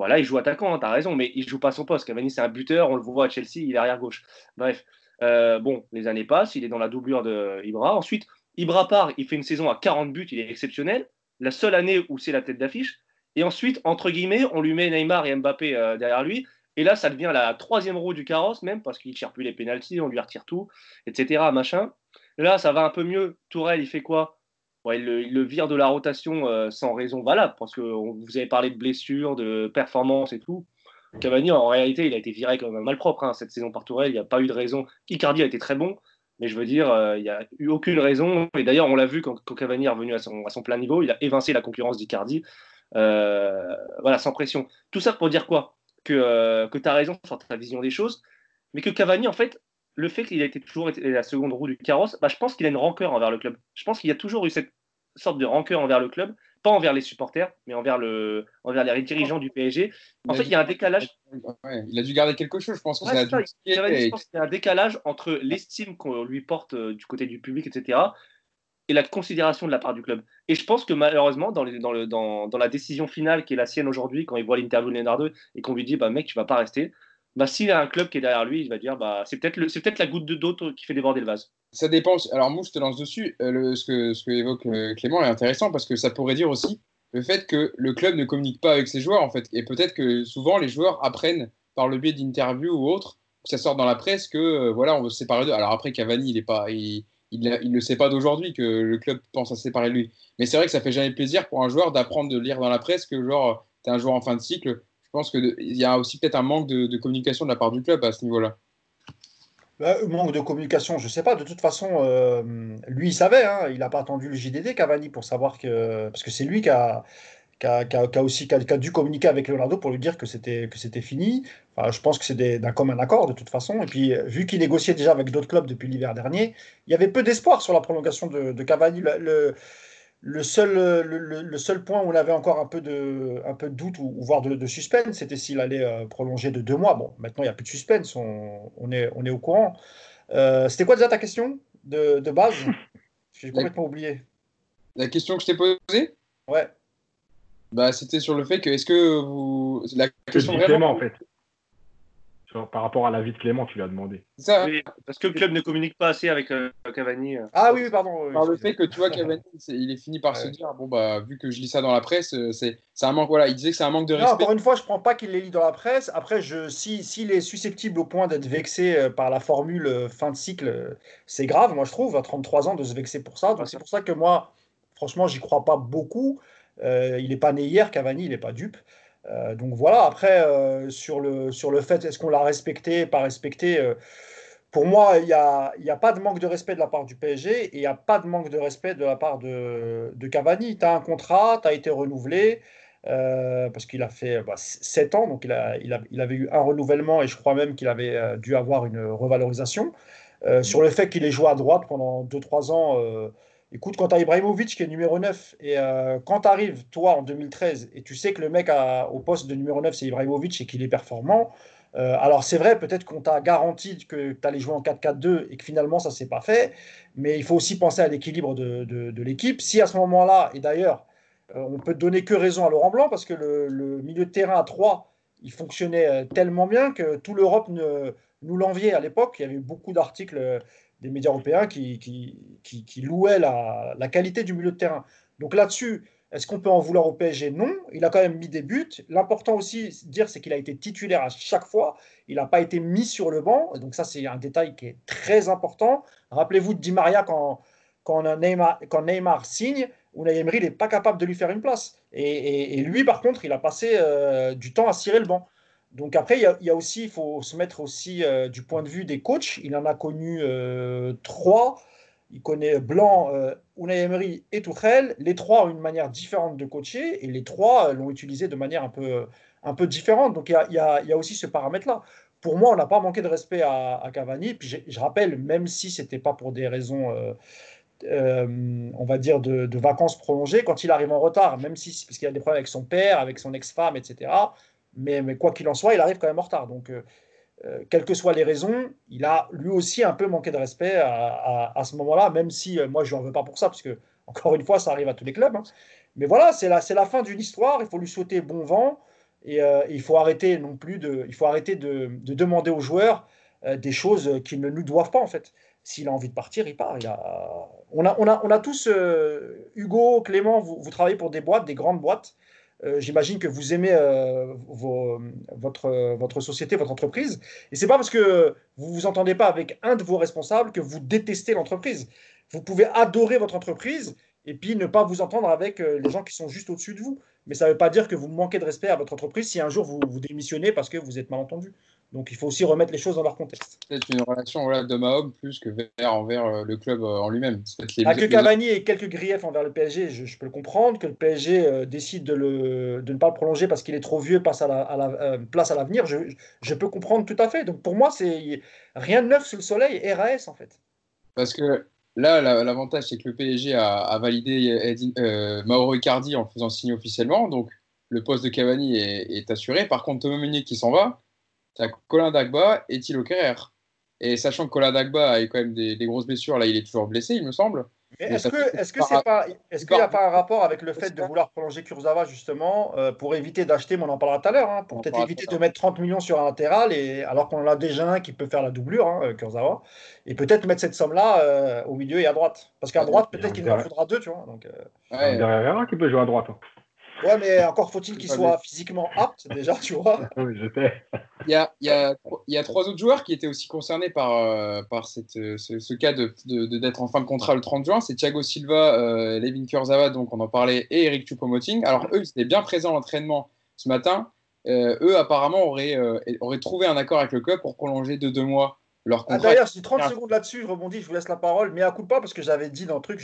Voilà, il joue attaquant, hein, tu as raison, mais il joue pas son poste. Cavani, c'est un buteur, on le voit à Chelsea, il est arrière gauche. Bref, euh, bon, les années passent, il est dans la doublure de Ibra. Ensuite, Ibra part, il fait une saison à 40 buts, il est exceptionnel la seule année où c'est la tête d'affiche. Et ensuite, entre guillemets, on lui met Neymar et Mbappé euh, derrière lui. Et là, ça devient la troisième roue du carrosse, même, parce qu'il ne tire plus les pénalties, on lui retire tout, etc. Machin. Là, ça va un peu mieux. Tourelle, il fait quoi? Il, le, vire de la rotation euh, sans raison valable, parce que vous avez parlé de blessures, de performances et tout. Cavani, en réalité, il a été viré comme un malpropre hein, cette saison par Tourelle. Il n'y a pas eu de raison. Icardi a été très bon, mais je veux dire, euh, il n'y a eu aucune raison. Et d'ailleurs, on l'a vu quand, Cavani est revenu à son, plein niveau, il a évincé la concurrence d'Icardi. Euh, voilà, sans pression. Tout ça pour dire quoi? Que, que tu as raison sur ta vision des choses, mais que Cavani, en fait, le fait qu'il a été toujours été la seconde roue du carrosse, bah, je pense qu'il a une rancœur envers le club. Je pense qu'il y a toujours eu cette sorte de rancœur envers le club pas envers les supporters, mais envers, le, envers les dirigeants du PSG. En fait, il y a un décalage. il a dû garder quelque chose, je pense. Ça, dû... y a un décalage entre l'estime qu'on lui porte euh, du côté du public, etc., et la considération de la part du club. Et je pense que malheureusement, dans, les, dans, le, dans, dans, la décision finale qui est la sienne aujourd'hui, quand il voit l'interview de Leonardo et qu'on lui dit bah, mec, tu vas pas rester, bah, s'il a un club qui est derrière lui, il va dire bah, c'est peut-être peut la goutte d'eau qui fait déborder le vase. Ça dépend. Alors, moi, je te lance dessus. Euh, ce, que, ce que évoque euh, Clément est intéressant parce que ça pourrait dire aussi le fait que le club ne communique pas avec ses joueurs, en fait. Et peut-être que souvent, les joueurs apprennent par le biais d'interviews ou autres, que ça sort dans la presse, que euh, voilà, on veut se séparer d'eux. Alors, après, Cavani, il est pas. Il, il ne sait pas d'aujourd'hui que le club pense à se séparer de lui. Mais c'est vrai que ça fait jamais plaisir pour un joueur d'apprendre de lire dans la presse que genre tu es un joueur en fin de cycle. Je pense qu'il y a aussi peut-être un manque de, communication de la part du club à ce niveau-là. Bah, manque de communication, je ne sais pas. De toute façon, euh, lui, il savait. Hein. il n'a pas attendu le JDD, Cavani, pour savoir que. Parce que c'est lui qui a, qui a, aussi qui a, dû communiquer avec Leonardo pour lui dire que c'était que c'était fini. Enfin, je pense que c'est d'un commun accord de toute façon. Et puis vu qu'il négociait déjà avec d'autres clubs depuis l'hiver dernier, il y avait peu d'espoir sur la prolongation de, Cavani. Seul, le, seul point où on avait encore un peu de, un peu de doute ou, voire de, suspense, c'était s'il allait euh, prolonger de deux mois. Bon, maintenant il n'y a plus de suspense, on, on, est, on est au courant. Euh, c'était quoi déjà ta question de, de base? J'ai complètement oublié. La question que je t'ai posée? Ouais. Bah, c'était sur le fait que est-ce que vous. La question vraiment. en fait. Par rapport à l'avis de Clément, tu lui as demandé. Ça, parce que le club ne communique pas assez avec euh, Cavani. Euh. Ah oui, pardon. par le fait que tu vois, Cavani, il est fini par se dire bon, bah, vu que je lis ça dans la presse, euh, c'est un manque. Voilà, il disait que c'est un manque de respect. encore une fois, je ne prends pas qu'il les lit dans la presse. Après, je, s'il si, est susceptible au point d'être vexé par la formule fin de cycle, c'est grave, moi, je trouve, à 33 ans, de se vexer pour ça. Donc, c'est pour ça que moi, franchement, j'y crois pas beaucoup. Euh, il n'est pas né hier, Cavani, il n'est pas dupe. Euh, donc voilà, après, euh, sur, le, sur le fait, est-ce qu'on l'a respecté, pas respecté pour moi, il n'y a, a, pas de manque de respect de la part du PSG et il n'y a pas de manque de respect de la part de, de Cavani. Tu as un contrat, tu as été renouvelé, parce qu'il a fait bah, 7 ans, donc il, a, il, a, il, avait eu un renouvellement et je crois même qu'il avait dû avoir une revalorisation. sur le fait qu'il ait joué à droite pendant 2-3 ans, Écoute, quand tu as Ibrahimovic qui est numéro 9, et euh, quand tu arrives, toi, en 2013, et tu sais que le mec au poste de numéro 9, c'est Ibrahimovic et qu'il est performant, euh, alors c'est vrai, peut-être qu'on t'a garanti que tu allais jouer en 4-4-2 et que finalement ça ne s'est pas fait, mais il faut aussi penser à l'équilibre de, de, l'équipe. Si à ce moment-là, et d'ailleurs, euh, on peut donner que raison à Laurent Blanc, parce que le, milieu de terrain à 3, il fonctionnait tellement bien que tout l'Europe nous l'enviait à l'époque. Il y avait beaucoup d'articles des médias européens qui, louaient la, qualité du milieu de terrain. Donc là-dessus, est-ce qu'on peut en vouloir au PSG Non. Il a quand même mis des buts. L'important aussi, dire, c'est qu'il a été titulaire à chaque fois. Il n'a pas été mis sur le banc. Donc ça, c'est un détail qui est très important. Rappelez-vous de Di Maria quand, quand, Neymar, quand Neymar signe, Unai Emery n'est pas capable de lui faire une place. Et, et, lui, par contre, il a passé euh, du temps à cirer le banc. Donc après, il y, a, aussi, il faut se mettre aussi euh, du point de vue des coachs. Il en a connu euh, trois. Il connaît Blanc, euh, Unai Emery et Tuchel. Les trois ont une manière différente de coacher et les trois l'ont utilisé de manière un peu, un peu différente. Donc il y a, y a, aussi ce paramètre-là. Pour moi, on n'a pas manqué de respect à, Cavani. Puis je, rappelle, même si ce n'était pas pour des raisons, on va dire, de, de, vacances prolongées, quand il arrive en retard, même si parce qu'il a des problèmes avec son père, avec son ex-femme, etc., mais, quoi qu'il en soit, il arrive quand même en retard. Donc, euh, euh, quelles que soient les raisons, il a lui aussi un peu manqué de respect à, ce moment-là, même si euh, moi je n'en veux pas pour ça, parce que encore une fois, ça arrive à tous les clubs. Hein. Mais voilà, c'est la, fin d'une histoire. Il faut lui souhaiter bon vent et, il faut arrêter non plus de, il faut arrêter de, demander aux joueurs des choses qu'ils ne nous doivent pas en fait. S'il a envie de partir, il part. On, a, on, a, on a tous, Hugo, Clément, vous, travaillez pour des boîtes, des grandes boîtes. Euh, j'imagine que vous aimez euh, votre, votre société, votre entreprise. Et c'est pas parce que vous vous entendez pas avec un de vos responsables que vous détestez l'entreprise. Vous pouvez adorer votre entreprise et puis ne pas vous entendre avec euh, les gens qui sont juste au-dessus de vous. Mais ça ne veut pas dire que vous manquez de respect à votre entreprise si un jour vous, vous démissionnez parce que vous êtes mal entendu. Donc il faut aussi remettre les choses dans leur contexte. C'est une relation voilà, d'homme à homme plus que vers, envers euh, le club euh, en lui-même. Ah, que Cavani ait quelques griefs envers le PSG, je, peux le comprendre. Que le PSG euh, décide de, le, de, ne pas le prolonger parce qu'il est trop vieux, passe à la, à la place à l'avenir, je, je, peux comprendre tout à fait. Donc pour moi, c'est rien de neuf sous le soleil, RAS en fait. Parce que là, l'avantage, c'est que le PSG a, validé euh, Mauro Icardi en faisant signer officiellement. Donc, le poste de Cavani est, assuré. Par contre, Thomas Meunier qui s'en va, Colin Dagba et Thilo Kerrer. Et sachant que Colin Dagba a eu quand même des, grosses blessures, là, il est toujours blessé, il me semble. Est-ce que c'est pas est-ce qu'il n'y a pas un rapport avec le fait de vouloir prolonger Kurzawa justement euh, pour éviter d'acheter, mais on en parlera tout à l'heure, hein, pour peut-être éviter de mettre 30 millions sur un latéral et alors qu'on en a déjà un qui peut faire la doublure, hein, euh, Kurzawa, et peut-être mettre cette somme-là euh, au milieu et à droite, parce qu'à droite peut-être qu'il en faudra deux, tu vois. Donc, ouais. Derrière un qui peut jouer à droite. Hein. Ouais, mais encore faut-il qu'il soit physiquement apte, déjà, tu vois. oui, je. Il y, a, il, y a, il y a trois autres joueurs qui étaient aussi concernés par, euh, par cette, ce, cas d'être de, de, en fin de contrat le 30 juin. C'est Thiago Silva, euh, Levin Kurzawa, donc on en parlait, et Eric Choupo-Moting. Alors, eux, ils étaient bien présents à l'entraînement ce matin. Euh, eux, apparemment, auraient, auraient trouvé un accord avec le club pour prolonger de deux mois leur ah, D'ailleurs, j'ai 30 secondes là-dessus, je rebondis, je vous laisse la parole. Mais à coup de pas, parce que j'avais dit dans le truc,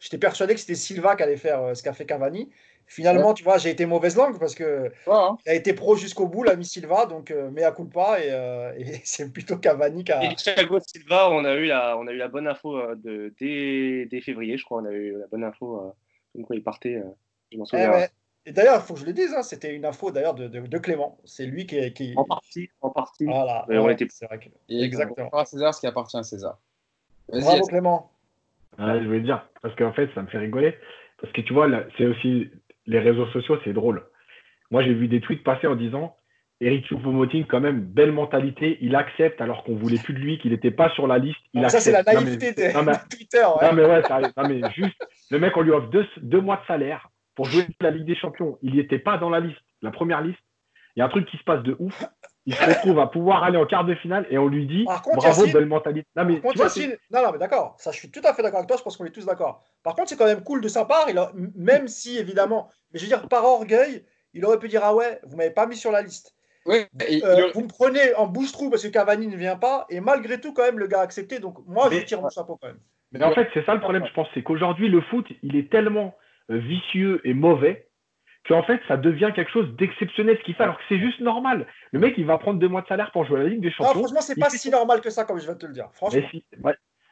j'étais persuadé que c'était Silva qui allait faire ce qu'a fait Cavani. Finalement, tu vois, j'ai été mauvaise langue parce que hein. il a été pro jusqu'au bout, l'ami Silva, donc euh, mea culpa et, euh, et c'est plutôt Cavani qui a. Et Thiago Silva, on a eu la, on a eu la bonne info euh, de, dès, février, je crois, on a eu la bonne info euh, comme quoi il partait. je m'en eh souviens. Et d'ailleurs, il faut que je le dise, hein, c'était une info d'ailleurs de, de, Clément. C'est lui qui, qui, En partie, en partie. Voilà. on était... C'est vrai que... Exactement. À César ce qui appartient à César. Bravo Clément. je voulais dire, parce qu'en fait, ça me fait rigoler. Parce que tu vois, c'est aussi les réseaux sociaux, c'est drôle. Moi, j'ai vu des tweets passer en disant Eric Choupo-Moting, quand même, belle mentalité, il accepte alors qu'on voulait plus de lui, qu'il n'était pas sur la liste. Il ça, c'est la naïveté de Twitter. Non, mais ouais, non, mais juste, le mec, on lui offre deux, mois de salaire pour jouer la Ligue des Champions. Il n'y était pas dans la liste, la première liste. Il y a un truc qui se passe de ouf. Il se retrouve à pouvoir aller en quart de finale et on lui dit bravo, belle mentalité. Non, mais, non, non, mais d'accord, ça, je suis tout à fait d'accord avec toi, je pense qu'on est tous d'accord. Par contre, c'est quand même cool de sa part, il même si évidemment mais je veux dire, par orgueil, il aurait pu dire Ah ouais, vous m'avez pas mis sur la liste. Oui, euh, Vous me prenez en bouche-trou parce que Cavani ne vient pas, et malgré tout, quand même, le gars a accepté. Donc, moi, je tire mon chapeau quand même. Mais en fait, c'est ça le problème, je pense, c'est qu'aujourd'hui, le foot, il est tellement euh, vicieux et mauvais qu'en fait, ça devient quelque chose d'exceptionnel ce qu'il fait, alors que c'est juste normal. Le mec, il va prendre deux mois de salaire pour jouer à la Ligue des Champions. Non, franchement, c'est pas si normal que ça, comme je viens de te le dire. Franchement.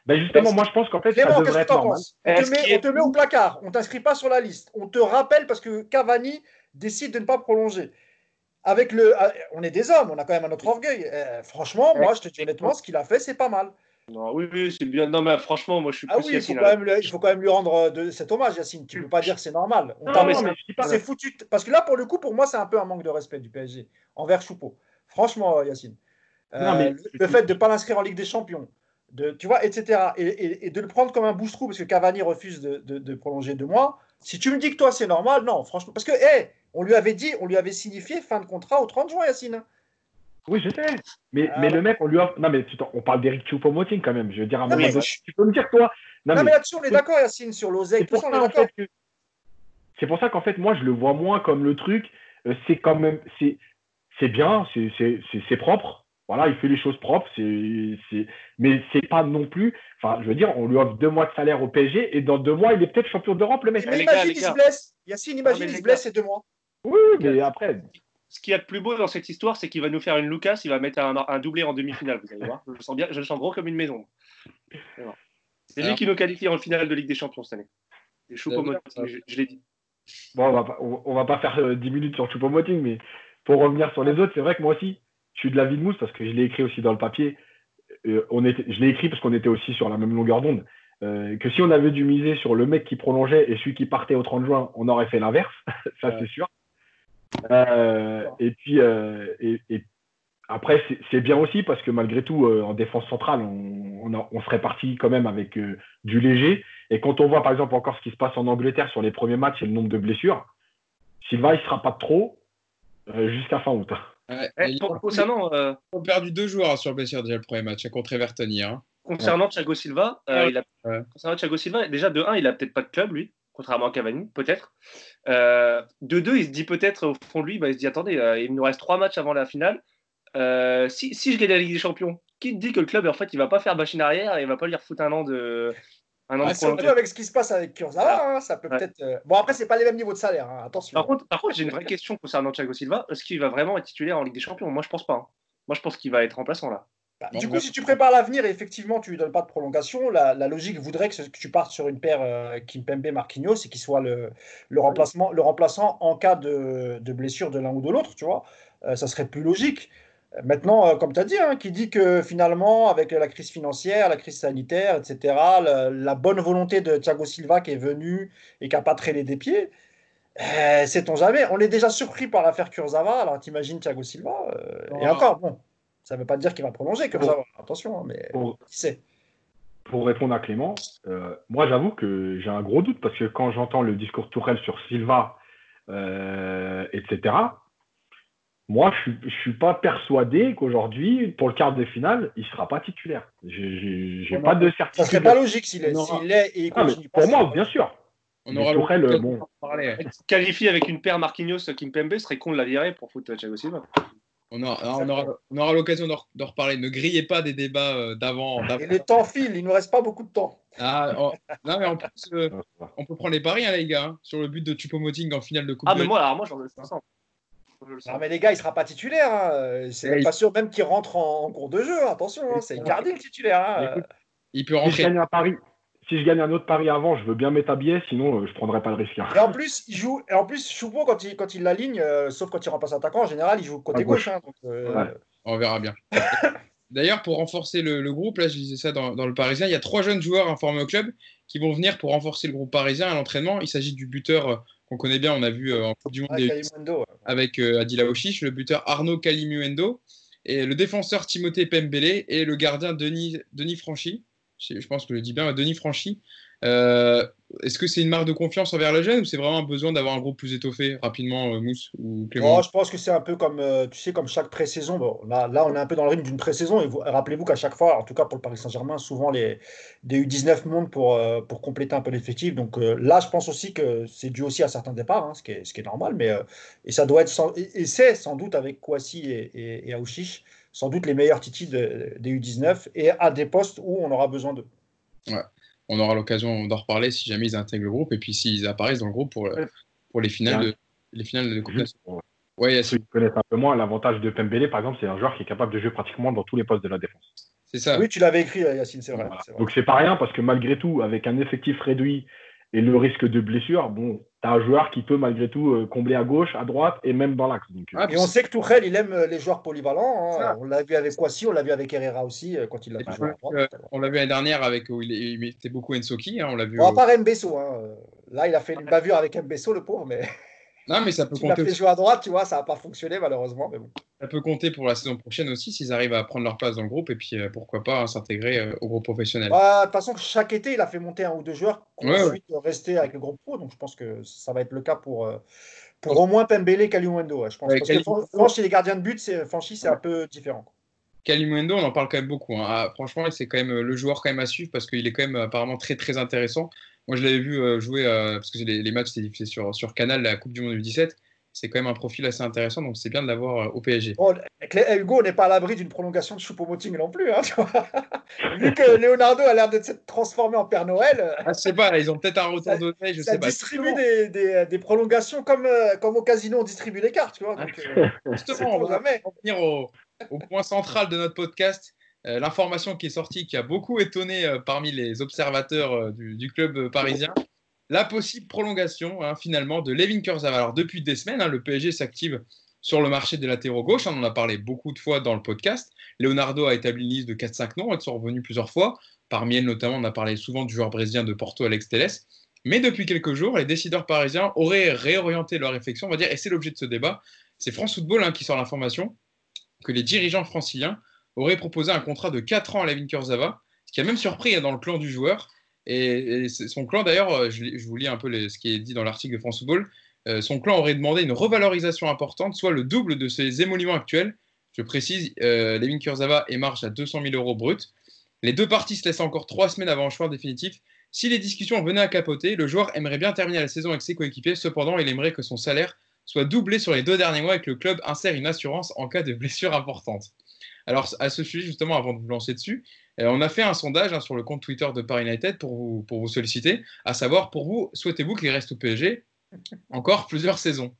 Ben justement, moi je pense qu'en fait, ça devrait être normal. On te, met, au placard, on t'inscrit pas sur la liste. On te rappelle parce que Cavani décide de ne pas prolonger. Avec le, ah, on est des hommes, on a quand même un autre orgueil. Eh, franchement, moi, je te dis honnêtement, ce qu'il a fait, c'est pas mal. Non, oui, oui, c'est bien. Non, mais franchement, moi, je suis ah oui, il faut, quand même, il faut quand même lui rendre euh, de, cet hommage, Yacine. Tu ne peux pas dire que c'est normal. non, mais c'est foutu. Parce que là, pour le coup, pour moi, c'est un peu un manque de respect du PSG envers Choupeau. Franchement, Yacine. Euh, le fait de ne pas l'inscrire en Ligue des Champions, de, tu vois, etc. Et, de le prendre comme un boost-trou parce que Cavani refuse de, prolonger deux mois. Si tu me dis que toi c'est normal, non, franchement, parce que, hé, on lui avait dit, on lui avait signifié fin de contrat au 30 juin, Yacine. Oui, je sais. Mais, ah mais le mec, on lui offre. Non, mais on parle d'Eric Choupo-Moting quand même. Je veux dire, à tu peux me dire, toi? Non, mais, là-dessus, on est d'accord, Yacine, sur l'oseille. C'est pour, ça, c'est pour ça qu'en fait, moi, je le vois moins comme le truc. Euh, c'est quand même. C'est bien, c'est propre. Voilà, il fait les choses propres, c'est, c'est... mais c'est pas non plus. Enfin, je veux dire, on lui offre deux mois de salaire au PSG et dans deux mois, il est peut-être champion d'Europe, le mec. Mais imagine, il se blesse. Yacine, imagine, il se blesse ces deux mois. Oui, mais après. Ce qu'il y a de plus beau dans cette histoire, c'est qu'il va nous faire une Lucas, il va mettre un, doublé en demi-finale, vous allez voir. Je le sens bien, je le sens gros comme une maison. C'est lui qui nous qualifie en finale de Ligue des Champions cette année. C'est Choupo-Moting, je, je l'ai dit. Bon, on va pas, on va pas faire 10 euh, minutes sur Choupo-Moting, mais pour revenir sur les autres, c'est vrai que moi aussi, je suis de la vie de mousse parce que je l'ai écrit aussi dans le papier. Euh, on était, je l'ai écrit parce qu'on était aussi sur la même longueur d'onde. Euh, que si on avait dû miser sur le mec qui prolongeait et celui qui partait au 30 juin, on aurait fait l'inverse, ça c'est sûr. Euh, et puis, et, après, c'est bien aussi parce que malgré tout, en défense centrale, on, on, serait parti quand même avec du léger. Et quand on voit par exemple encore ce qui se passe en Angleterre sur les premiers matchs et le nombre de blessures, Silva, il ne sera pas trop jusqu'à fin août. Ouais, eh, concernant, euh, on a perdu deux joueurs sur blessure déjà le premier match contre Everton hier. Hein. Concernant Thiago Silva, euh, il a, concernant Thiago Silva, déjà de 1, il a peut-être pas de club lui, contrairement à Cavani, peut-être. Euh, de 2, il se dit peut-être au fond de lui, bah, il se dit attendez, il nous reste trois matchs avant la finale. si, si je gagne la Ligue des Champions, qui te dit que le club en fait il va pas faire machine arrière et il va pas lui refoutre un an de ah, surtout avec ce qui se passe avec Kurzawa, hein, ça peut peut-être. Euh, bon, après, c'est pas les mêmes niveaux de salaire, hein, attention. Par contre, par contre j'ai une vraie question concernant Thiago Silva. Est-ce qu'il va vraiment être titulaire en Ligue des Champions? Moi, je pense pas. Hein. Moi, je pense qu'il va être remplaçant là. Bah, du coup, si tu prépares l'avenir et effectivement tu lui donnes pas de prolongation, la, logique voudrait que, tu partes sur une paire euh, Kimpembe Marquinhos et qu'il soit le, le, remplacement, le remplaçant en cas de, de blessure de l'un ou de l'autre, tu vois. Euh, ça serait plus logique. Maintenant, euh, comme tu as dit, hein, qui dit que finalement, avec la crise financière, la crise sanitaire, etc., la, bonne volonté de Thiago Silva qui est venu et qui n'a pas traîné des pieds, euh, sait-on jamais. On est déjà surpris par l'affaire Kurzawa, alors t'imagines Thiago Silva, euh, et encore, bon, ça ne veut pas dire qu'il va prolonger Kurzawa, attention, hein, mais pour, qui sait. Pour répondre à Clément, moi j'avoue que j'ai un gros doute parce que quand j'entends le discours Tourelle sur Silva, etc., moi, je ne suis, pas persuadé qu'aujourd'hui, pour le quart de finale, il ne sera pas titulaire. Je n'ai pas de certitude. Ça serait pas logique s'il est, est, et il ah, continue Pour moi, bien sûr. On aura le bon. Qualifié avec une paire Marquinhos Kimpembe, serait con de la virer pour foutre Thiago Silva. On aura, on aura, l'occasion d'en reparler. Ne grillez pas des débats euh, d'avant. Et le temps file, il ne nous reste pas beaucoup de temps. Ah, non, mais en plus, euh, on peut prendre les paris, hein, les gars, hein, sur le but de Tupomoting en finale de Coupe Ah, mais moi, alors moi, j'en ai 500. Non, mais les gars, il sera pas titulaire. Hein. C'est pas sûr même qu'il rentre en, cours de jeu. Attention, hein. c'est Icardi le titulaire. Hein. il peut rentrer. Si je, gagne un pari, si je gagne un autre pari avant, je veux bien mettre billet, sinon euh, je prendrai pas le risque. Et en plus, il joue. Et en plus, Choupo, quand il, quand il l'aligne, euh, sauf quand il remplace attaquant, en général, il joue côté gauche. Euh, On verra bien. D'ailleurs, pour renforcer le, groupe, là, je disais ça dans, dans, le Parisien, il y a trois jeunes joueurs informés au club qui vont venir pour renforcer le groupe parisien à l'entraînement. Il s'agit du buteur qu'on connaît bien, on a vu euh, en Coupe du Monde avec euh, Adila Ochiche, le buteur Arnaud Kalimuendo, et le défenseur Timothée Pembele et le gardien Denis, Denis Franchi. Je, pense que je le dis bien, Denis Franchi, euh, est-ce que c'est une marque de confiance envers la jeune ou c'est vraiment un besoin d'avoir un groupe plus étoffé rapidement, euh, Mousse ou Clément Je pense que c'est un peu comme, euh, tu sais, comme chaque pré-saison. Bon, là, on est un peu dans le rythme d'une pré-saison. Rappelez-vous qu'à chaque fois, en tout cas pour le Paris Saint-Germain, souvent les des U19 montent pour, pour compléter un peu l'effectif. Donc là, je pense aussi que c'est dû aussi à certains départs, hein, ce, qui est, ce qui est normal. Mais, et ça doit être et, c'est sans doute avec Kouassi et, et, et sans doute les meilleurs titis des U19 et à des postes où on aura besoin d'eux. Ouais on aura l'occasion d'en reparler si jamais ils intègrent le groupe et puis s'ils apparaissent dans le groupe pour, pour les finales de, les finales de Coupe Ouais, Ceux qui connaissent un peu moins, l'avantage de Pembele, par exemple, c'est un joueur qui est capable de jouer pratiquement dans tous les postes de la défense. C'est ça. Oui, tu l'avais écrit, Yacine, c'est vrai. Donc c'est pas rien parce que malgré tout, avec un effectif réduit et le risque de blessure, bon, tu as un joueur qui peut malgré tout euh, combler à gauche, à droite et même dans l'axe. Euh. Ah, et on sait que Tourelle, il aime euh, les joueurs polyvalents. Hein. On l'a vu avec Kwasi, on l'a vu avec Herrera aussi quand il l'a joué On l'a vu l'année dernière avec où il, mettait beaucoup Ensoki. Hein, on l'a vu. Bon, à part Mbesso. Hein. Là, il a fait une bavure avec Mbesso, le pauvre, mais. Non, mais ça peut compter. Il a fait jouer à droite, tu vois, ça n'a pas fonctionné malheureusement. Mais bon. Ça peut compter pour la saison prochaine aussi s'ils arrivent à prendre leur place dans le groupe et puis euh, pourquoi pas hein, s'intégrer euh, au groupe professionnel. Bah, de toute façon, chaque été, il a fait monter un ou deux joueurs qui ouais, ensuite rester avec le groupe pro. Donc je pense que ça va être le cas pour, euh, pour au moins Pembele, Kalimundo. je pense. Parce que franchement, les gardiens de but, c'est, c'est un peu différent. Kalimundo, on en parle quand même beaucoup. Hein. Ah, franchement, c'est quand même le joueur quand même à suivre parce qu'il est quand même apparemment très très intéressant. Moi, je l'avais vu jouer parce que les, les matchs étaient diffusés sur, sur Canal, la Coupe du Monde du 17 c'est quand même un profil assez intéressant, donc c'est bien de l'avoir euh, au PSG. Hugo n'est pas à l'abri d'une prolongation de Choupo-Moting non plus. Hein, Vu que Leonardo a l'air de s'être transformé en Père Noël. Euh, ah, je sais pas, ils ont peut-être un retour de je ça sais pas. distribue des, des, des, prolongations comme, euh, comme au casino, on distribue les cartes. Tu vois, donc, Justement, on va venir au, au, point central de notre podcast. L'information qui est sortie, qui a beaucoup étonné parmi les observateurs du, du club parisien, la possible prolongation hein, finalement de Levin Kurzawa. Alors depuis des semaines, hein, le PSG s'active sur le marché des latéraux gauche. on en a parlé beaucoup de fois dans le podcast. Leonardo a établi une liste de 4-5 noms, ils sont revenus plusieurs fois. Parmi elles notamment, on a parlé souvent du joueur brésilien de Porto, Alex Telles. Mais depuis quelques jours, les décideurs parisiens auraient réorienté leur réflexion, on va dire, et c'est l'objet de ce débat. C'est France Football hein, qui sort l'information que les dirigeants franciliens auraient proposé un contrat de 4 ans à Levin Kurzawa, ce qui a même surpris dans le clan du joueur. Et, son clan, d'ailleurs, euh, je, vous lis un peu ce qui est dit dans l'article de France Football. Euh, son clan aurait demandé une revalorisation importante, soit le double de ses émoluments actuels. Je précise, euh, Levin Kurzawa émarge à 200 000 euros brut. Les deux parties se laissent encore trois semaines avant un choix définitif. Si les discussions venaient à capoter, le joueur aimerait bien terminer la saison avec ses coéquipiers. Cependant, il aimerait que son salaire soit doublé sur les deux derniers mois et que le club insère une assurance en cas de blessure importante. Alors, à ce sujet, justement, avant de vous lancer dessus, euh, on a fait un sondage hein, sur le compte Twitter de Paris United pour vous, pour vous solliciter, à savoir, pour vous, souhaitez-vous qu'il reste au PSG encore plusieurs saisons?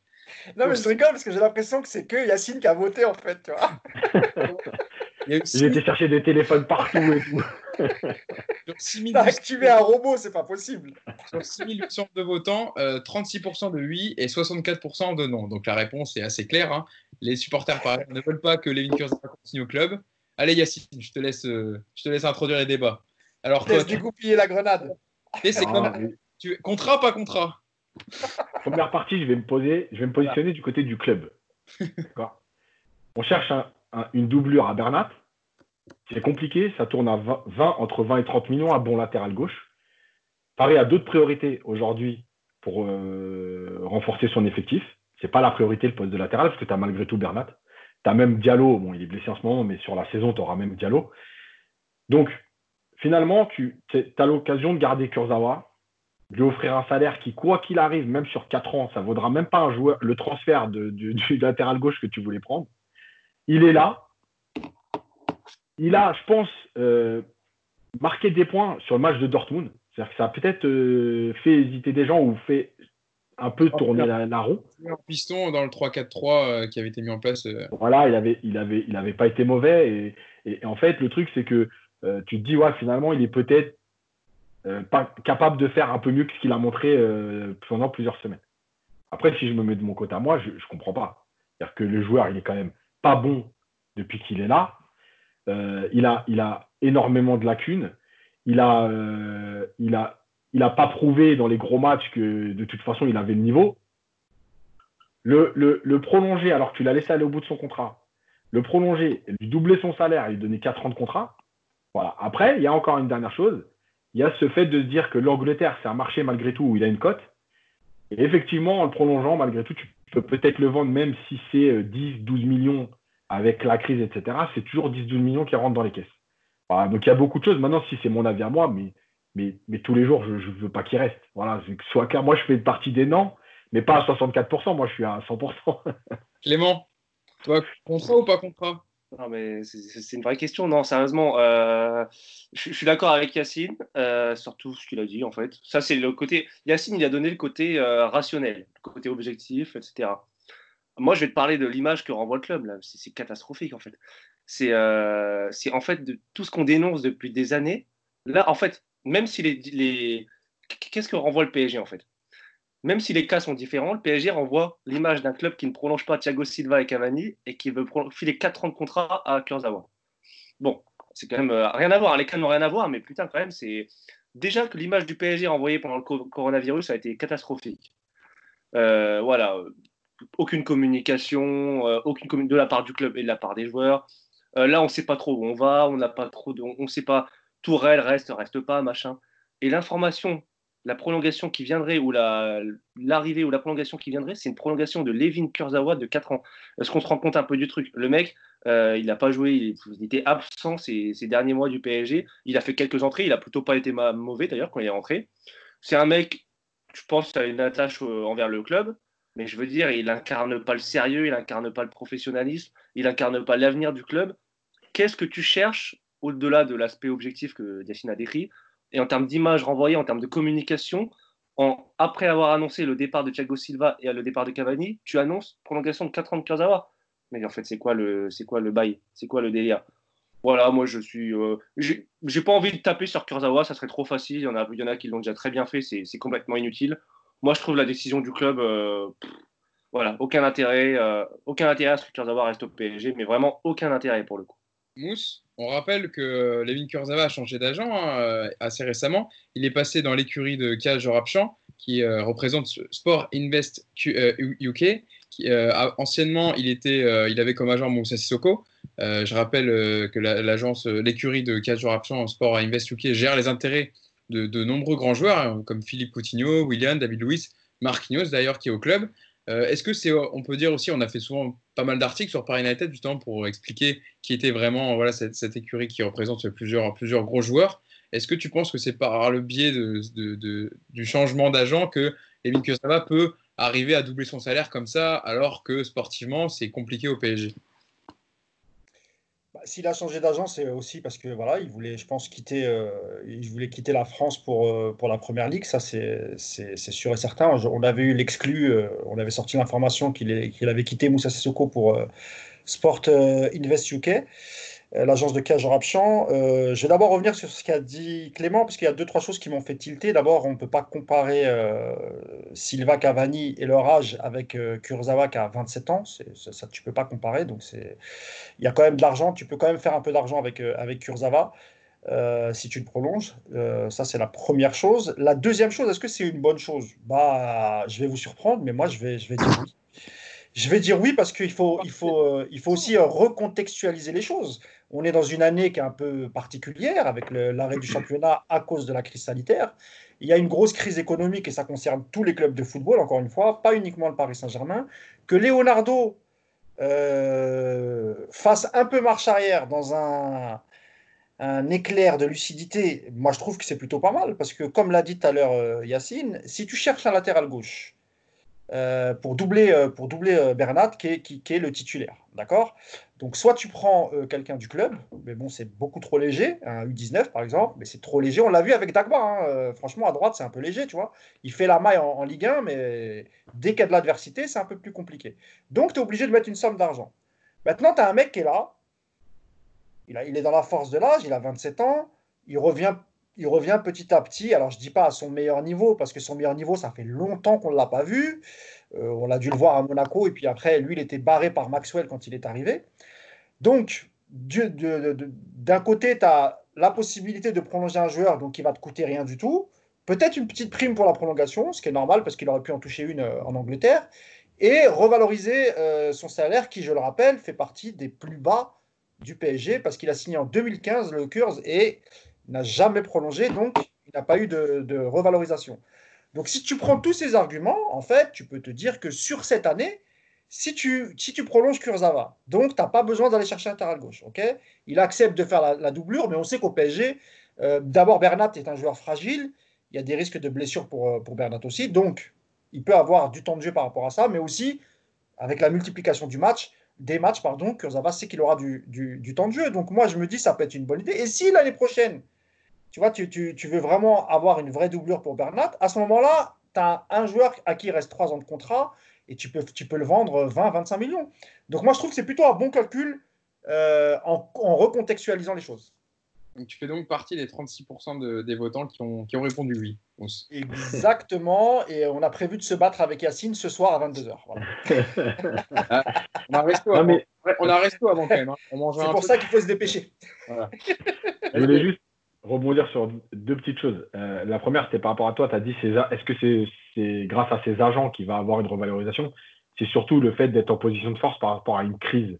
Non, mais je rigole parce que j'ai l'impression que c'est que Yacine qui a voté, en fait, tu vois. J'ai été chercher des téléphones partout et tout. T'as activé un robot, c'est pas possible. Sur 6800 de votants, 36% de oui et 64% de non. Donc la réponse est assez claire. Hein. Les supporters ne veulent pas que Levin Kurzawa continue au club. Allez Yacine, je te laisse, je te laisse introduire les débats. Alors toi, tu... dégoupiller la grenade. Et c'est comme... tu... contrat pas contrat? Première partie, je vais me poser, je vais me positionner du côté du club. On cherche une doublure à Bernat. C'est compliqué, ça tourne à 20, entre 20 et 30 millions à bon latéral gauche. Paris a d'autres priorités aujourd'hui pour euh, renforcer son effectif. C'est pas la priorité le poste de latéral parce que tu as malgré tout Bernat. Tu as même Diallo, bon, il est blessé en ce moment, mais sur la saison, tu auras même Diallo. Donc, finalement, tu as l'occasion de garder Kurzawa, lui offrir un salaire qui, quoi qu'il arrive, même sur 4 ans, ça vaudra même pas un joueur, le transfert du, latéral gauche que tu voulais prendre. Il est là. Il a, je pense, euh, marqué des points sur le match de Dortmund. C'est-à-dire que ça a peut-être euh, fait hésiter des gens ou fait un peu tourner la, roue. Un piston dans le 3-4-3 euh, qui avait été mis en place. Voilà, il avait, il avait, il avait pas été mauvais. Et, en fait, le truc, c'est que tu te dis, ouais, finalement, il est peut-être pas capable de faire un peu mieux que ce qu'il a montré pendant plusieurs semaines. Après, si je me mets de mon côté à moi, je ne comprends pas. C'est-à-dire que le joueur, il est quand même pas bon depuis qu'il est là. Euh, il, a, il a énormément de lacunes. Il a, il a, il a pas prouvé dans les gros matchs que de toute façon, il avait le niveau. Le, le, le prolonger, alors que tu l'as laissé aller au bout de son contrat, le prolonger, lui doubler son salaire, lui donner 4 ans de contrat. Voilà. Après, il y a encore une dernière chose il y a ce fait de se dire que l'Angleterre, c'est un marché malgré tout où il a une cote. Et effectivement, en le prolongeant, malgré tout, tu peux peut-être le vendre même si c'est 10, euh, 12 millions avec la crise, etc. C'est toujours 10, 12 millions qui rentrent dans les caisses. donc il y a beaucoup de choses. Maintenant, si c'est mon avis à moi, mais, mais, mais tous les jours, je ne veux pas qu'il reste. Voilà, que soit clair. Moi, je fais partie des non, mais pas à 64%. Moi, je suis à 100%. Clément, toi, contrat ou pas contrat? Non, mais c'est une vraie question. Non, sérieusement, euh, je, suis d'accord avec Yacine euh, sur tout ce qu'il a dit, en fait. Ça, c'est le côté. Yacine, il a donné le côté euh, rationnel, le côté objectif, etc. Moi, je vais te parler de l'image que renvoie le club. là. C'est catastrophique, en fait. C'est en fait de tout ce qu'on dénonce depuis des années. Là, en fait, même si les. les... Qu'est-ce que renvoie le PSG, en fait? Même si les cas sont différents, le PSG renvoie l'image d'un club qui ne prolonge pas Thiago Silva et Cavani et qui veut filer 4 ans de contrat à Kurzawa. Bon, c'est quand même euh, rien à voir, les cas n'ont rien à voir, mais putain, quand même, c'est déjà que l'image du PSG renvoyée pendant le coronavirus a été catastrophique. Euh, voilà, aucune communication, euh, aucune de la part du club et de la part des joueurs. là, on ne sait pas trop où on va, on n'a pas trop, on ne sait pas. Tourelle reste, reste pas, machin. Et l'information la prolongation qui viendrait ou l'arrivée ou la prolongation qui viendrait, c'est une prolongation de Levin Kurzawa de 4 ans. Est-ce qu'on se rend compte un peu du truc? Le mec, euh, il n'a pas joué, il, était absent ces, derniers mois du PSG. Il a fait quelques entrées, il a plutôt pas été mauvais d'ailleurs quand il est rentré. C'est un mec, je pense, qui a une attache euh, envers le club, mais je veux dire, il incarne pas le sérieux, il incarne pas le professionnalisme, il incarne pas l'avenir du club. Qu'est-ce que tu cherches au-delà de l'aspect objectif que Yacine a décrit et en termes d'image renvoyée, en termes de communication, après avoir annoncé le départ de Thiago Silva et le départ de Cavani, tu annonces prolongation de 4 ans de Kurzawa. Mais en fait, c'est quoi le, c'est quoi le bail? C'est quoi le délire? Voilà, moi je suis, euh, j'ai pas envie de taper sur Kurzawa, ça serait trop facile. Il y en a, il y en a qui l'ont déjà très bien fait, c'est, complètement inutile. Moi, je trouve la décision du club, euh, voilà, aucun intérêt, euh, aucun intérêt à ce que Kurzawa reste au PSG, mais vraiment aucun intérêt pour le coup. Mousse, on rappelle que Levin Kurzava a changé d'agent hein, euh, assez récemment. Il est passé dans l'écurie de Kaj Rapchan, qui représente Sport Invest UK. Anciennement, il, était, il avait comme agent Moussa Sissoko. je rappelle que l'agence, l'écurie de Kaj Rapchan, Sport Invest UK, gère les intérêts de, de nombreux grands joueurs, hein, comme Philippe Coutinho, William, David Luiz, Marquinhos d'ailleurs, qui est au club. Euh, est-ce que c'est, on peut dire aussi, on a fait souvent pas mal d'articles sur Paris United justement pour expliquer qui était vraiment voilà cette, écurie qui représente plusieurs plusieurs gros joueurs. Est-ce que tu penses que c'est par le biais de, du changement d'agent que Evin Kurzawa peut arriver à doubler son salaire comme ça, alors que sportivement c'est compliqué au PSG s'il a changé d'agent, c'est aussi parce que voilà, il voulait, je pense, quitter, euh, il voulait quitter la France pour, euh, pour la première ligue. Ça, c'est sûr et certain. On avait eu l'exclu, euh, on avait sorti l'information qu'il avait quitté Moussa Sissoko pour Sport Invest UK. Euh, l'agence de Cage Rapchan. Euh, je vais d'abord revenir sur ce qu'a dit Clément, parce qu'il y a deux, trois choses qui m'ont fait tilter. D'abord, on ne peut pas comparer euh, Silva Cavani et leur âge avec euh, Kurzawa qui a 27 ans. Ça, ça, tu ne peux pas comparer. Donc, il y a quand même de l'argent. Tu peux quand même faire un peu d'argent avec, euh, avec Kurzawa. si tu le prolonges, ça c'est la première chose. La deuxième chose, est-ce que c'est une bonne chose? Bah, je vais vous surprendre, mais moi je vais, je vais dire oui. Je vais dire oui parce qu'il faut, il faut, il faut aussi recontextualiser les choses. On est dans une année qui est un peu particulière avec l'arrêt du championnat à cause de la crise sanitaire. Il y a une grosse crise économique et ça concerne tous les clubs de football, encore une fois, pas uniquement le Paris Saint-Germain. Que Leonardo euh, fasse un peu marche arrière dans un, un éclair de lucidité, moi je trouve que c'est plutôt pas mal parce que, comme l'a dit tout à l'heure euh, Yacine, si tu cherches un latéral gauche, euh, pour doubler, euh, pour doubler euh, Bernat, qui est, qui, est le titulaire. D'accord? Donc, soit tu prends quelqu'un du club, mais bon, c'est beaucoup trop léger, un U19 par exemple, mais c'est trop léger. On l'a vu avec Dagba, hein, franchement, à droite, c'est un peu léger, tu vois. Il fait la maille en, en Ligue 1, mais dès qu'il y a de l'adversité, c'est un peu plus compliqué. Donc, tu es obligé de mettre une somme d'argent. Maintenant, tu as un mec qui est là, il, a, il est dans la force de l'âge, il a 27 ans, il revient il revient petit à petit. Alors, je ne dis pas à son meilleur niveau, parce que son meilleur niveau, ça fait longtemps qu'on ne l'a pas vu. Euh, on a dû le voir à Monaco, et puis après, lui, il était barré par Maxwell quand il est arrivé. Donc, d'un côté, tu as la possibilité de prolonger un joueur donc qui va te coûter rien du tout. Peut-être une petite prime pour la prolongation, ce qui est normal parce qu'il aurait pu en toucher une euh, en Angleterre. Et revaloriser euh, son salaire, qui, je le rappelle, fait partie des plus bas du PSG parce qu'il a signé en 2015 le Kurz et n'a jamais prolongé, donc il n'a pas eu de, de revalorisation. Donc si tu prends tous ces arguments, en fait, tu peux te dire que sur cette année, si tu, si tu prolonges Kurzawa, donc tu n'as pas besoin d'aller chercher un latéral gauche. ok? Il accepte de faire la, doublure, mais on sait qu'au PSG, euh, d'abord Bernat est un joueur fragile, il y a des risques de blessure pour, euh, pour Bernat aussi, donc il peut avoir du temps de jeu par rapport à ça, mais aussi avec la multiplication du match, des matchs, pardon, Kurzawa sait qu'il aura du, du temps de jeu. Donc moi, je me dis, ça peut être une bonne idée. Et si l'année prochaine, tu vois, tu, tu, tu veux vraiment avoir une vraie doublure pour Bernat, à ce moment-là, tu as un joueur à qui il reste 3 ans de contrat et tu peux, tu peux le vendre 20-25 millions. Donc moi, je trouve que c'est plutôt un bon calcul euh, en, en recontextualisant les choses. Donc, tu fais donc partie des 36% de- des votants qui ont, qui ont répondu oui. On s- Exactement. Et on a prévu de se battre avec Yacine ce soir à 22h. Voilà. On a resto Non, avant, mais on a resto avant quand même. hein. C'est un pour peu. ça qu'il faut se dépêcher. Je voulais juste rebondir sur deux petites choses. Euh, la première, c'était par rapport à toi, tu as dit, est-ce que c'est grâce à ces agents qu'il va avoir une revalorisation? C'est surtout le fait d'être en position de force par rapport à une crise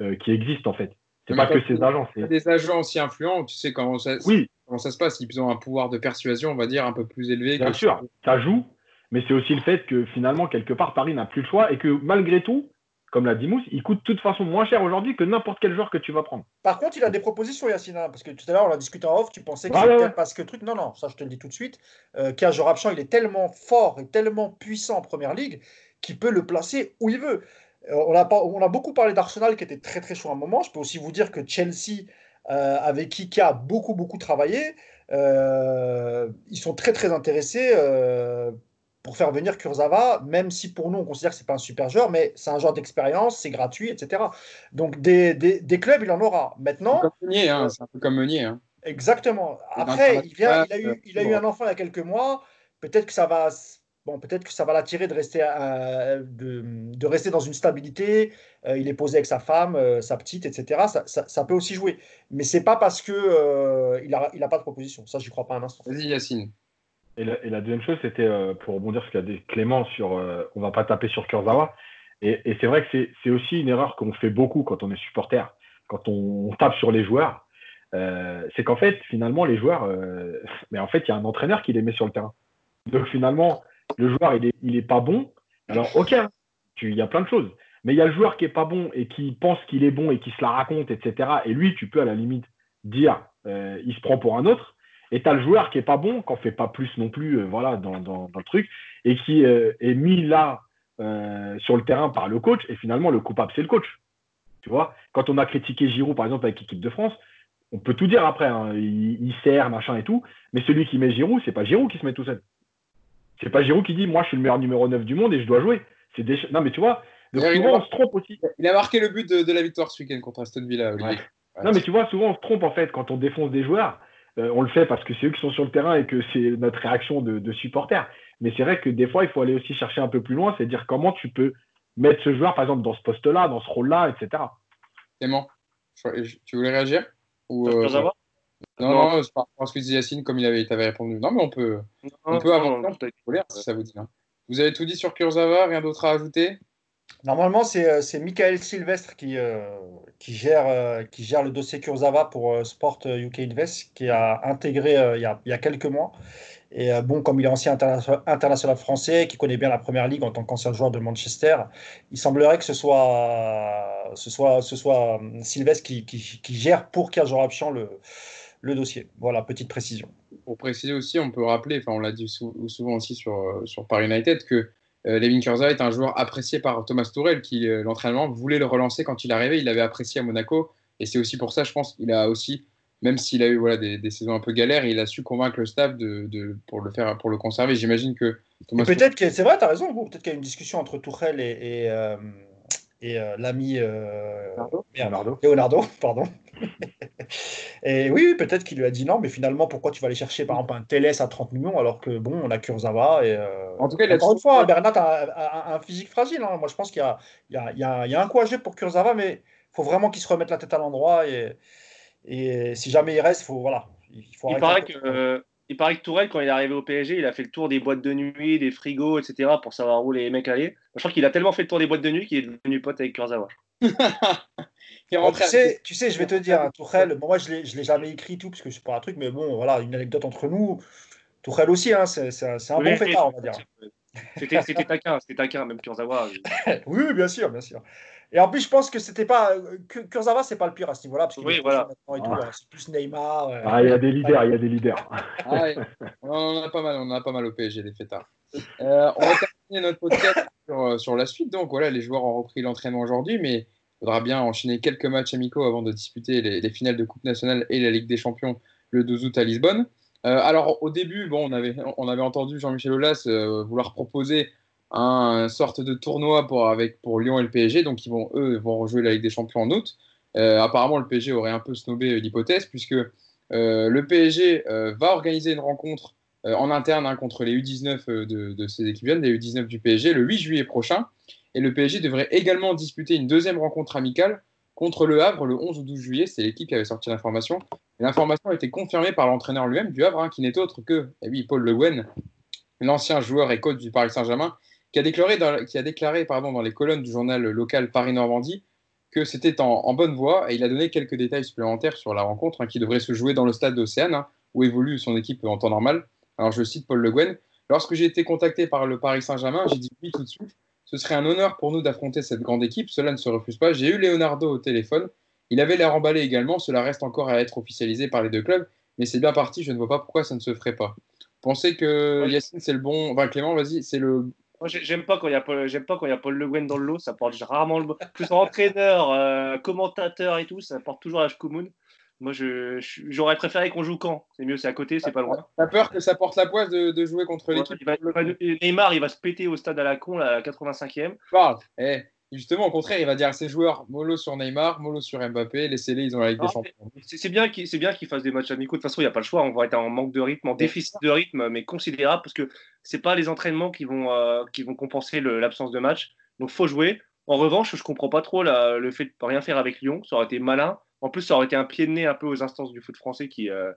euh, qui existe en fait. C'est pas que ces agents, c'est... des agents aussi influents, tu sais comment ça, Oui, comment ça se passe. Ils ont un pouvoir de persuasion, on va dire, un peu plus élevé. bien que- sûr, ça joue, mais c'est aussi le fait que finalement, quelque part, Paris n'a plus le choix et que malgré tout, comme l'a dit Mousse, il coûte de toute façon moins cher aujourd'hui que n'importe quel joueur que tu vas prendre. Par contre, il a des propositions, Yacine, hein, parce que tout à l'heure, on a discuté en off, tu pensais que Ah c'était ouais, parce que truc. Non, non, ça, je te le dis tout de suite. Euh, Kaj Rapchan, il est tellement fort et tellement puissant en première ligue qu'il peut le placer où il veut. Euh, on, a pas, on a beaucoup parlé d'Arsenal qui était très très chaud à un moment. Je peux aussi vous dire que Chelsea, euh, avec qui a beaucoup beaucoup travaillé, euh, ils sont très très intéressés pour faire venir Kurzawa, même si pour nous on considère que c'est pas un super joueur, mais c'est un joueur d'expérience, c'est gratuit, etc. Donc des, des, des clubs, il en aura. Maintenant, Meunier, hein, c'est un peu comme Meunier. hein. Exactement. Après, il, vient, il, a euh, eu, il a eu un enfant il y a quelques mois. Peut-être que ça va, bon, peut-être que ça va l'attirer de rester, euh, de, de rester dans une stabilité. Euh, il est posé avec sa femme, euh, sa petite, etc. Ça, ça- ça peut aussi jouer. Mais c'est pas parce que euh, il a, il a pas de proposition. Ça, j'y crois pas un instant. Vas-y, Yacine. Et la, deuxième chose, c'était euh, pour rebondir sur ce qu'a dit Clément sur euh, on va pas taper sur Kurzawa. Et, c'est vrai que c'est- aussi une erreur qu'on fait beaucoup quand on est supporter, quand on, tape sur les joueurs. Euh, c'est qu'en fait, finalement, les joueurs, euh, mais en fait, il y a un entraîneur qui les met sur le terrain. Donc finalement, le joueur, il est, il est pas bon. Alors, ok, il y a plein de choses. Mais il y a le joueur qui est pas bon et qui pense qu'il est bon et qui se la raconte, etc. Et lui, tu peux à la limite dire, il se prend pour un autre. Et tu as le joueur qui est pas bon, qui en fait pas plus non plus, euh, voilà, dans, dans- dans le truc, et qui euh, est mis là euh, sur le terrain par le coach. Et finalement, le coupable, c'est le coach. Tu vois, quand on a critiqué Giroud, par exemple, avec l'équipe de France, on peut tout dire après, hein, il, il sert, machin et tout, mais celui qui met Giroud, c'est pas Giroud qui se met tout seul. C'est pas Giroud qui dit, moi, je suis le meilleur numéro 9 du monde et je dois jouer. C'est des... Non, mais tu vois, donc D'ailleurs, il souvent, on se trompe aussi. Il a marqué le but de, de la victoire ce week-end contre Aston Villa. Ouais. Non, mais tu vois, souvent on se trompe en fait quand on défonce des joueurs. Euh, on le fait parce que c'est eux qui sont sur le terrain et que c'est notre réaction de, de supporters. Mais c'est vrai que des fois, il faut aller aussi chercher un peu plus loin, c'est dire comment tu peux mettre ce joueur, par exemple, dans ce poste-là, dans ce rôle-là, etc. Clément, tu voulais réagir Ou, euh, Non, non, non c'est pas parce que Yacine, comme il avait, avait répondu. Non, mais on peut, on peut avancer, si ça vous dit. Hein. Vous avez tout dit sur Kurzawa, rien d'autre à ajouter? Normalement, c'est euh, Michael Sylvestre qui, euh, qui, gère, euh, qui gère le dossier Kurzawa pour Sport UK Invest, qui a intégré il y a, il, y a, quelques mois. Et bon, comme il est ancien international français, qui connaît bien la première ligue en tant qu'ancien joueur de Manchester, il semblerait que ce soit, ce soit, ce soit Sylvestre qui, qui, gère pour Option le, le dossier. Voilà, petite précision. Pour préciser aussi, on peut rappeler, enfin on l'a dit souvent aussi sur, sur Paris United, que Levin Kurza est un joueur apprécié par Thomas Tourel, qui, euh, l'entraînement, voulait le relancer quand il arrivait. Il l'avait apprécié à Monaco. Et c'est aussi pour ça, je pense qu'il a aussi, même s'il a eu voilà, des, saisons un peu galères, il a su convaincre le staff de, pour, le faire, pour le conserver. J'imagine que Thomas Peut-être que c'est vrai, tu as raison. Peut-être qu'il y a une discussion entre Tourelle et, et, euh, l'ami Leonardo. Leonardo, pardon. et oui, peut-être qu'il lui a dit non, mais finalement, pourquoi tu vas aller chercher par exemple un TLS à 30 millions alors que bon, on a Kurzawa et. Euh, en tout cas, encore une fois, Bernat a, un physique fragile. Hein. Moi, je pense qu'il y, y, y a, un coup à jouer pour Kurzawa, mais il faut vraiment qu'il se remette la tête à l'endroit et, et si jamais il reste, faut voilà. Il, faut il paraît que. Il paraît que Tourelle, quand il est arrivé au PSG, il a fait le tour des boîtes de nuit, des frigos, etc. pour savoir où les mecs allaient. Je crois qu'il a tellement fait le tour des boîtes de nuit qu'il est devenu pote avec Kurzawa. tu, sais, tu sais, je vais te dire, hein, Tourelle, moi je ne l'ai jamais écrit tout, parce que c'est pas un truc, mais bon, voilà, une anecdote entre nous. Tourelle aussi, hein, c'est un bon fêtard, on va dire. C'était taquin, c'était taquin, même Kurzawa. oui, bien sûr, bien sûr. Et en plus, je pense que c'était pas. Kurzawa, c'est pas le pire à ce niveau-là. Parce oui, voilà. C'est plus Neymar. Ah, il y a des leaders, il y a des leaders. Ah, on en a pas mal, on en a pas mal au PSG, des fêtards. Euh, on va terminer notre podcast sur, euh, sur, la suite. Donc voilà, les joueurs ont repris l'entraînement aujourd'hui, mais il faudra bien enchaîner quelques matchs amicaux avant de disputer les, finales de Coupe nationale et la Ligue des Champions le 12 août à Lisbonne. Euh, alors, au début, bon, on, avait, on avait entendu Jean-Michel Aulas euh, vouloir proposer un sorte de tournoi pour, avec, pour Lyon et le PSG. Donc, ils vont, eux, vont rejouer la Ligue des Champions en août. Euh, apparemment, le PSG aurait un peu snobé l'hypothèse, puisque le PSG va organiser une rencontre en interne hein, contre les U19 de, de ses équipes jeunes, les U19 du PSG, le 8 juillet prochain. Et le PSG devrait également disputer une deuxième rencontre amicale contre le Havre le 11 ou 12 juillet. C'est l'équipe qui avait sorti l'information. L'information a été confirmée par l'entraîneur lui-même du Havre, hein, qui n'est autre que eh oui, Paul Le Guen, l'ancien joueur et coach du Paris Saint-Germain, qui a déclaré, dans, qui a déclaré pardon, dans les colonnes du journal local Paris-Normandie que c'était en, bonne voie et il a donné quelques détails supplémentaires sur la rencontre hein, qui devrait se jouer dans le stade d'Océane hein, où évolue son équipe en temps normal. Alors je cite Paul Le Guen. Lorsque j'ai été contacté par le Paris Saint-Germain, j'ai dit oui tout de suite. Ce serait un honneur pour nous d'affronter cette grande équipe, cela ne se refuse pas. J'ai eu Leonardo au téléphone, il avait l'air emballé également, cela reste encore à être officialisé par les deux clubs, mais c'est bien parti, je ne vois pas pourquoi ça ne se ferait pas. Pensez que Yacine, c'est le bon. Enfin, Clément, vas-y, c'est le. Moi, j'aime pas quand il y a Paul, j'aime pas quand il y a Paul Le Guen dans le lot. Ça porte rarement le. Plus entraîneur, euh, commentateur et tout, ça porte toujours la Shkumun. Moi, j'aurais préféré qu'on joue quand? C'est mieux, c'est à côté, c'est pas loin. T'as peur que ça porte la poisse de, jouer contre l'équipe Neymar, il va se péter au stade à la con, à la 85e. Eh, justement, au contraire, il va dire à ses joueurs mollo sur Neymar, mollo sur Mbappé, laissez-les, ils ont la Ligue des Champions. C'est bien qu'ils fassent des matchs amicaux. De toute façon, il n'y a pas le choix. On va être en manque de rythme, en déficit de rythme, mais considérable, parce que c'est pas les entraînements qui vont, euh, qui vont compenser l'absence de match. Donc, faut jouer. En revanche, je comprends pas trop le fait de rien faire avec Lyon. Ça aurait été malin en plus, ça aurait été un pied de nez un peu aux instances du foot français qui, euh,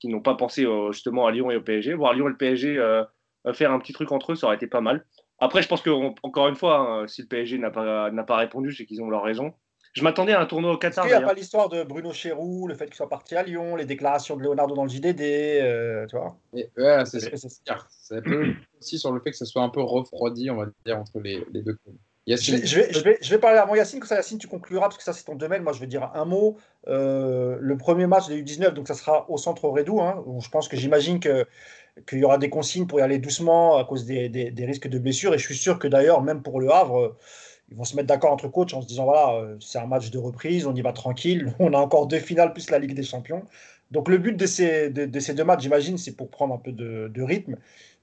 qui n'ont pas pensé euh, justement à Lyon et au PSG. Voir Lyon et le PSG faire un petit truc entre eux, ça aurait été pas mal. Après, je pense que, encore une fois, hein, si le PSG n'a pas, n'a pas répondu, c'est qu'ils ont leur raison. Je m'attendais à un tournoi au Qatar. Il n'y a pas l'histoire de Bruno Chéroux, le fait qu'il soit parti à Lyon, les déclations de Leonardo dans le JDD, tu vois ouais, c'est, ça peut aussi sur le fait que ça soit un peu refroidi, on va dire, entre les, les deux clubs. Je, vais, je, vais, je, vais, parler avant Yacine, comme ça Yacine tu concluras, parce que ça c'est ton domaine. Moi je vais dire un mot. Euh, le premier match des U19, donc ça sera au centre Redou. Hein, je pense que j'imagine qu'il y aura des consignes pour y aller doucement à cause des, des, risques de blessures. Et je suis sûr que d'ailleurs, même pour le Havre, ils vont se mettre d'accord entre coachs en se disant voilà, euh, c'est un match de reprise, on y va tranquille. On a encore deux finales plus la Ligue des Champions. Donc le but de ces, de, ces deux matchs, j'imagine, c'est pour prendre un peu de, de rythme.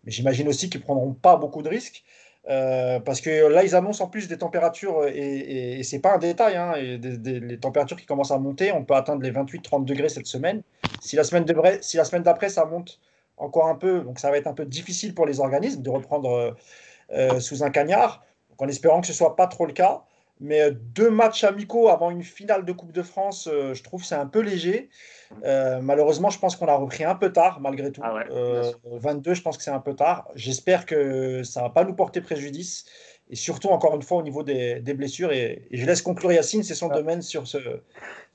Mais j'imagine aussi qu'ils ne prendront pas beaucoup de risques. Euh, parce que là, ils annoncent en plus des températures, et, et, c'est pas un détail, hein, et les températures qui commencent à monter. On peut atteindre les 28-30 degrés cette semaine. Si la semaine d'après ça monte encore un peu, donc ça va être un peu difficile pour les organismes de reprendre euh, sous un cagnard, en espérant que ce soit pas trop le cas. Mais euh, deux matchs amicaux avant une finale de Coupe de France, euh, je trouve c'est un peu léger. Euh, malheureusement, je pense qu'on a repris un peu tard, malgré tout. 22, ah je pense que c'est un peu tard. J'espère que ça ne va pas nous porter préjudice. Et surtout, encore une fois, au niveau des, blessures. Et, je laisse conclure Yacine, c'est son ah. domaine sur ce,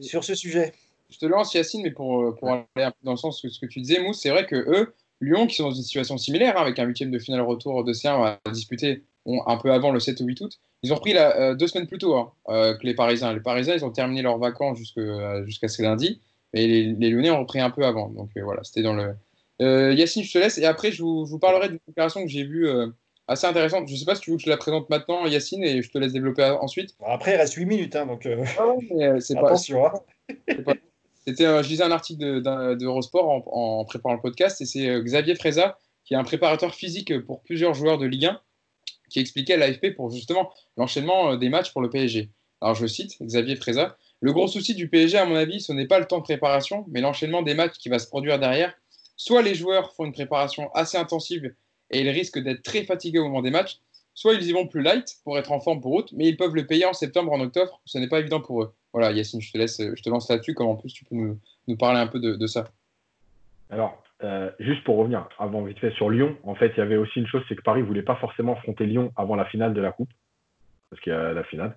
sur ce sujet. Je te lance, Yacine, mais pour, pour aller un peu dans le sens de ce que tu disais, Mousse, c'est vrai que eux, Lyon, qui sont dans une situation similaire, hein, avec un huitième de finale retour de C1 à disputer un peu avant le 7 ou 8 août, ils ont pris la, euh, deux semaines plus tôt hein, euh, que les Parisiens. Les Parisiens, ils ont terminé leurs vacances euh, jusqu'à ce lundi, mais les, les, Lyonnais ont repris un peu avant. Donc voilà, c'était dans le. Yacine, je te laisse. Et après, je vous, je vous parlerai d'une opération que j'ai vue assez intéressante. Je ne sais pas si tu veux que je la présente maintenant, Yacine, et je te laisse développer ensuite. Après, il reste 8 minutes, hein, donc. Ah c'est Attention. Hein. Pas... C'était, je lisais un article d'Eurosport en, préparant le podcast, et c'est Xavier Freza, qui est un préparateur physique pour plusieurs joueurs de Ligue 1 qui expliquait l'AFP pour justement l'enchaînement euh, des matchs pour le PSG. Alors je cite Xavier Freza Le gros souci du PSG, à mon avis, ce n'est pas le temps de préparation, mais l'enchaînement des matchs qui va se produire derrière. Soit les joueurs font une préparation assez intensive et ils risquent d'être très fatigués au moment des matchs, soit ils y vont plus light pour être en forme pour août, mais ils peuvent le payer en septembre, en octobre. Ce n'est pas évident pour eux. Voilà, Yacine, je te laisse, je te lance là-dessus, comme en plus tu peux nous, parler un peu de, ça. Alors, euh, juste pour revenir avant vite fait sur Lyon, en fait, il y avait aussi une chose, c'est que Paris voulait pas forcément affronter Lyon avant la finale de la Coupe, parce qu'il y a la finale.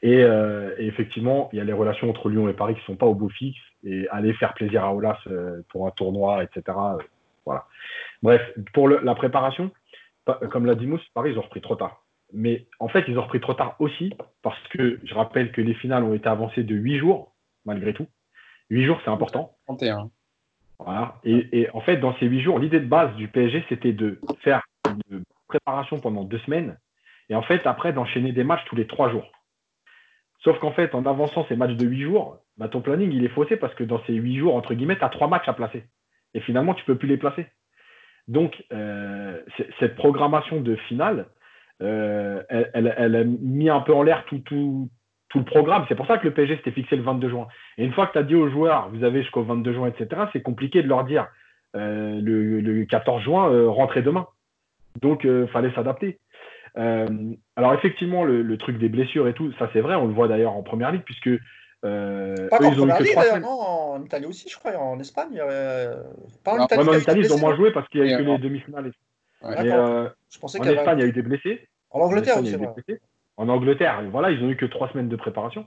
Et, euh, effectivement, il y a les relations entre Lyon et Paris qui sont pas au beau fixe, et aller faire plaisir à Olas euh, pour un tournoi, etc. voilà. Bref, pour la préparation, comme l'a dit Mousse, Paris, ils ont repris trop tard. Mais en fait, ils ont repris trop tard aussi, parce que je rappelle que les finales ont été avancées de 8 jours, malgré tout. 8 jours, c'est important. 31. Et, en fait, dans ces huit jours, l'idée de base du PSG, c'était de faire une préparation pendant deux semaines et en fait, après, d'enchaîner des matchs tous les trois jours. Sauf qu'en fait, en avançant ces matchs de huit jours, bah, ton planning, il est faussé parce que dans ces huit jours, entre guillemets, tu as trois matchs à placer. Et finalement, tu ne peux plus les placer. Donc, euh, cette programmation de finale, euh, elle, elle, a mis un peu en l'air tout, tout, tout le programme. C'est pour ça que le PSG s'était fixé le 22 juin. Et une fois que tu as dit aux joueurs, vous avez jusqu'au 22 juin, etc., c'est compliqué de leur dire euh, le, 14 juin, euh, rentrez demain. Donc, il euh, fallait s'adapter. alors, effectivement, le, truc des blessures et tout, ça c'est vrai, on le voit d'ailleurs en première ligue, puisque. pas en première ligue, d'ailleurs, non, en Italie aussi, je crois, en Espagne. Pas en Italie, en Italie ils ont moins joué parce qu'il n'y a eu que les demi-finales. je pensais en Espagne, il y a eu des blessés. En Angleterre aussi, en Angleterre. Voilà, ils ont eu que trois semaines de préparation.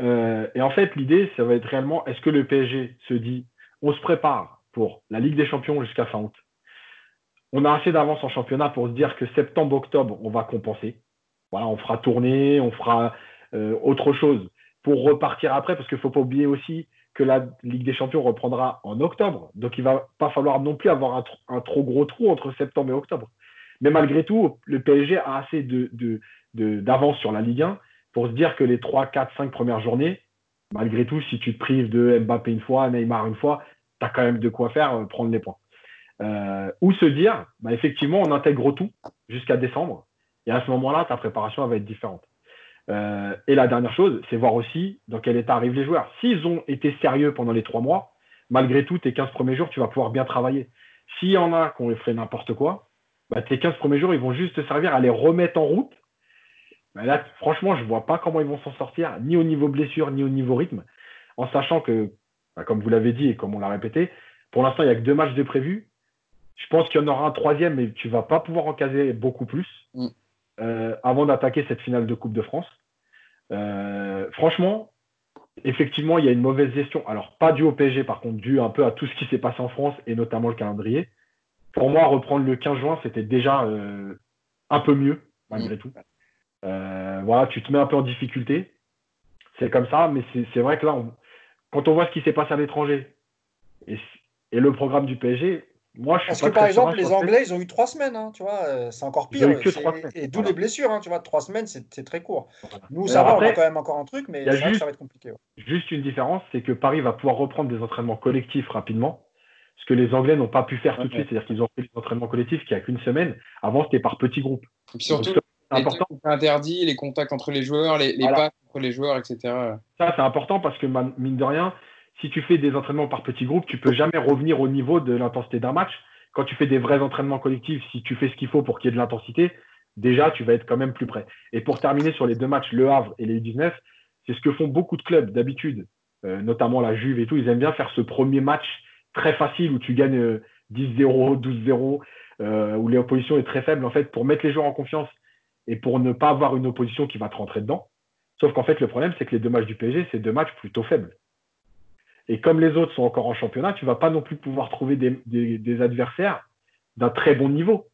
Euh, et en fait, l'idée, ça va être réellement, est-ce que le PSG se dit, on se prépare pour la Ligue des Champions jusqu'à fin août. On a assez d'avance en championnat pour se dire que septembre-octobre, on va compenser. Voilà, on fera tourner, on fera euh, autre chose pour repartir après, parce qu'il ne faut pas oublier aussi que la Ligue des Champions reprendra en octobre. Donc, il ne va pas falloir non plus avoir un trop gros trou entre septembre et octobre. Mais malgré tout, le PSG a assez d'avance sur la Ligue 1 pour se dire que les 3, 4, 5 premières journées, malgré tout, si tu te prives de Mbappé une fois, Neymar une fois, tu as quand même de quoi faire, euh, prendre les points. Euh, ou se dire, bah, effectivement, on intègre tout jusqu'à décembre. Et à ce moment-là, ta préparation va être différente. Euh, et la dernière chose, c'est voir aussi dans quel état arrivent les joueurs. S'ils ont été sérieux pendant les trois mois, malgré tout, tes 15 premiers jours, tu vas pouvoir bien travailler. S'il y en a qui ont fait n'importe quoi, bah, tes 15 premiers jours, ils vont juste te servir à les remettre en route. Bah, là, franchement, je ne vois pas comment ils vont s'en sortir, ni au niveau blessure, ni au niveau rythme, en sachant que, bah, comme vous l'avez dit et comme on l'a répété, pour l'instant, il n'y a que deux matchs de prévus. Je pense qu'il y en aura un troisième, mais tu ne vas pas pouvoir en caser beaucoup plus mm. euh, avant d'attaquer cette finale de Coupe de France. Euh, franchement, effectivement, il y a une mauvaise gestion. Alors, pas dû au PSG, par contre, dû un peu à tout ce qui s'est passé en France et notamment le calendrier pour moi, reprendre le 15 juin, c'était déjà euh, un peu mieux, malgré tout. Euh, voilà, tu te mets un peu en difficulté. C'est comme ça, mais c'est vrai que là, quand on voit ce qui s'est passé à l'étranger et, le programme du PSG, moi, je suis Parce que par exemple, les Anglais, ils ont eu trois semaines, hein, tu vois, euh, c'est encore pire. Et d'où les blessures, hein, tu vois, trois semaines, c'est très court. Nous, ça va, on a quand même encore un truc, mais ça va être compliqué. Juste une différence, c'est que Paris va pouvoir reprendre des entraînements collectifs rapidement ce que les Anglais n'ont pas pu faire tout de suite. C'est-à-dire qu'ils ont fait les entraînements collectifs qui a qu'une semaine. Avant, c'était par petits groupes. Et puis surtout, C'est les important. interdits, les contacts entre les joueurs, les, les Voilà. passes entre les joueurs, etc. Ça, c'est important parce que, mine de rien, si tu fais des entraînements par petits groupes, tu peux jamais revenir au niveau de l'intensité d'un match. Quand tu fais des vrais entraînements collectifs, si tu fais ce qu'il faut pour qu'il y ait de l'intensité, déjà, tu vas être quand même plus près. Et pour terminer sur les deux matchs, Le Havre et les U19, c'est ce que font beaucoup de clubs d'habitude, euh, notamment la Juve et tout. Ils aiment bien faire ce premier match très facile où tu gagnes euh, 10-0, 12-0, euh, où l'opposition est très faible, en fait, pour mettre les joueurs en confiance et pour ne pas avoir une opposition qui va te rentrer dedans. Sauf qu'en fait, le problème, c'est que les deux matchs du PSG, c'est deux matchs plutôt faibles. Et comme les autres sont encore en championnat, tu vas pas non plus pouvoir trouver des adversaires d'un très bon niveau.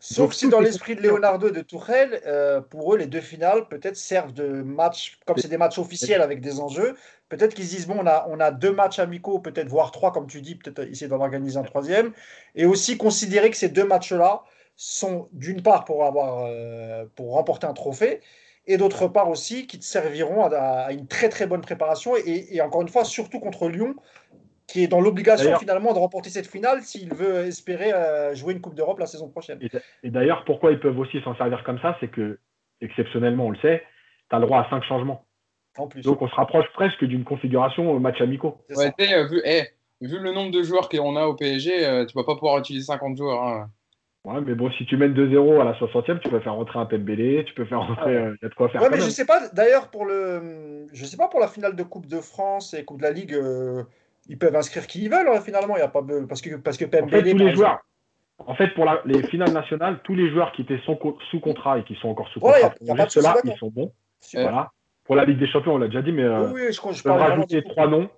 Sauf si dans l'esprit de. Leonardo et de Tourelle, euh, pour eux, les deux finales peut-être servent de match, comme c'est des matchs officiels avec des enjeux, peut-être qu'ils se disent, bon, on a, on a deux matchs amicaux, peut-être voire trois, comme tu dis, peut-être essayer d'en organiser un troisième, et aussi considérer que ces deux matchs-là sont d'une part pour, avoir, euh, pour remporter un trophée, et d'autre part aussi qui te serviront à, à une très très bonne préparation, et, et encore une fois, surtout contre Lyon, qui est dans l'obligation finalement de remporter cette finale s'il veut espérer euh, jouer une Coupe d'Europe la saison prochaine. Et, d'a- et d'ailleurs, pourquoi ils peuvent aussi s'en servir comme ça, c'est que, exceptionnellement, on le sait, tu as le droit à cinq changements. En plus. Donc, on se rapproche presque d'une configuration au match amicaux. Ouais, euh, vu, eh, vu le nombre de joueurs qu'on a au PSG, euh, tu vas pas pouvoir utiliser 50 joueurs. hein. Ouais, mais bon, si tu mènes 2-0 à la 60e, tu peux faire rentrer un Pembele, tu peux faire rentrer. euh, Il y a de quoi faire Ouais, mais même. je sais pas. D'ailleurs, pour le, je sais pas pour la finale de Coupe de France et Coupe de la Ligue, euh, ils peuvent inscrire qui ils veulent. hein, finalement, il y a pas parce que parce que En fait, tous les exemple- joueurs. En fait, pour la- les finales nationales, tous les joueurs qui étaient sous, co- sous contrat et qui sont encore sous Voilà, contrat, y a- y a pour pas de souci ceux-là, là-dedans. ils sont bons. Super. Voilà. Pour la Ligue des Champions, on l'a déjà dit, mais euh, Oui, je, je rajouter trois noms.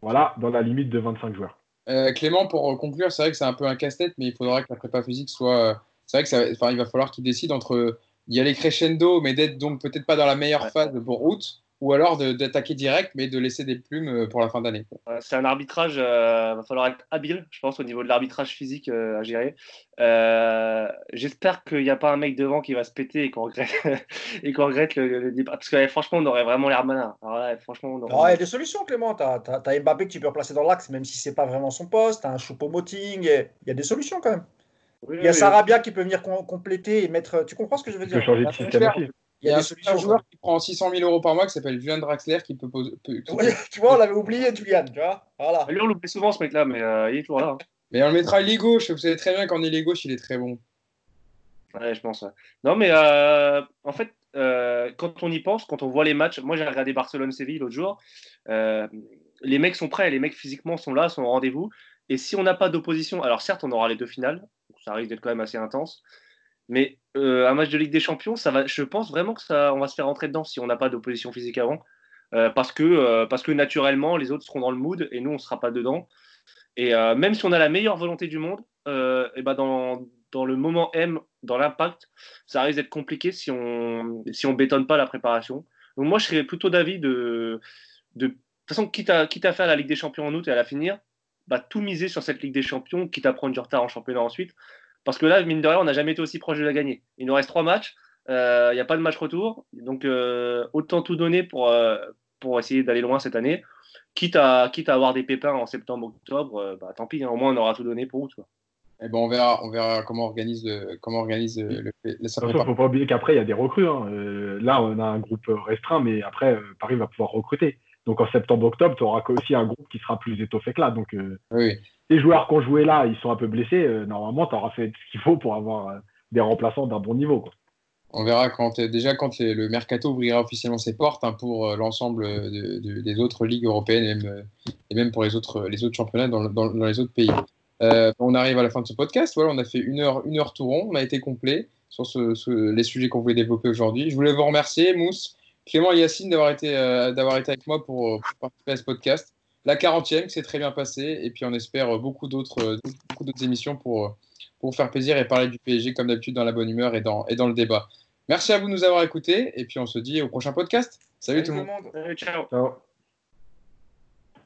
Voilà, dans la limite de 25 joueurs. Euh, Clément, pour conclure, c'est vrai que c'est un peu un casse-tête, mais il faudra que la prépa physique soit. euh, C'est vrai que ça, enfin, il va falloir qu'il décide entre y aller crescendo, mais d'être donc peut-être pas dans la meilleure Ouais. phase pour août, ou alors de- d'attaquer direct, mais de laisser des plumes euh, pour la fin d'année. C'est un arbitrage, euh, va falloir être habile, je pense, au niveau de l'arbitrage physique euh, à gérer. Euh, J'espère qu'il n'y a pas un mec devant qui va se péter et qu'on regrette, et qu'on regrette le, le départ. Parce que ouais, franchement, on aurait vraiment l'air malin. Alors là, franchement, on aurait- il y a des solutions, Clément. Tu as, Mbappé que tu peux replacer dans l'axe, même si c'est pas vraiment son poste. Tu as un Choupo-Moting. Il y a des solutions quand même. Oui, Il y a oui, Sarabia qui peut venir com- compléter et mettre. Tu comprends ce que je veux dire? Changer de système. Il y a un des joueur qui prend 600 000 euros par mois qui s'appelle Julian Draxler qui peut poser. peut- qui- Ouais, tu vois, on l'avait oublié, Julian. Tu vois voilà. Lui, on l'oublie souvent, ce mec-là, mais euh, il est toujours là. hein. Mais on le mettra ailier gauche. Vous savez très bien qu'en ailier gauche, il est très bon. Ouais, je pense. ouais. Non, mais euh, en fait, euh, quand on y pense, quand on voit les matchs, moi j'ai regardé Barcelone-Séville l'autre jour, euh, les mecs sont prêts, les mecs physiquement sont là, sont au rendez-vous. Et si on n'a pas d'opposition, alors certes, on aura les deux finales, donc ça risque d'être quand même assez intense. Mais euh, un match de Ligue des Champions, ça va, je pense vraiment que ça, on va se faire rentrer dedans si on n'a pas d'opposition physique avant. Euh, parce, que, euh, parce que naturellement, les autres seront dans le mood et nous, on sera pas dedans. Et même si on a la meilleure volonté du monde, et ben dans, dans le moment M, dans l'impact, ça risque d'être compliqué si on si on bétonne pas la préparation. Donc moi, je serais plutôt d'avis de, de, de toute façon, quitte à, quitte à faire la Ligue des Champions en août et à la finir, bah, tout miser sur cette Ligue des Champions, quitte à prendre du retard en championnat ensuite. Parce que là, mine de rien, on n'a jamais été aussi proche de la gagner. Il nous reste trois matchs, il n'y a pas de match retour, donc euh, autant tout donner pour, euh, pour essayer d'aller loin cette année. Quitte à, quitte à avoir des pépins en septembre, octobre, euh, bah, tant pis, hein, au moins on aura tout donné pour août. Quoi. Et ben on verra, on verra comment on organise le, comment organise le, faut pas oublier qu'après, il y a des recrues. hein. Euh, là, on a un groupe restreint, mais après, euh, Paris va pouvoir recruter. Donc en septembre-octobre, tu auras aussi un groupe qui sera plus étoffé que là. Donc euh, oui. Les joueurs qui ont joué là, ils sont un peu blessés. euh, normalement, tu auras fait ce qu'il faut pour avoir euh, des remplaçants d'un bon niveau. quoi. On verra quand, euh, déjà quand le mercato ouvrira officiellement ses portes hein, pour l'ensemble de- de- des autres ligues européennes et même, pour les autres, les autres championnats dans, dans- les autres pays. On arrive à la fin de ce podcast. Voilà, on a fait une heure, une heure tout rond. On a été complet sur ce- ce- les sujets qu'on voulait développer aujourd'hui. Je voulais vous remercier, Mousse, Clément et Yacine, d'avoir été, d'avoir été avec moi pour participer à ce podcast. La 40e, qui s'est très bien passée. Et puis, on espère euh, beaucoup d'autres, euh, beaucoup d'autres émissions pour, euh, pour vous faire plaisir et parler du PSG, comme d'habitude, dans la bonne humeur et dans, et dans le débat. Merci à vous de nous avoir écoutés. Et puis, on se dit au prochain podcast. Salut, tout le monde. Euh, ciao Ciao.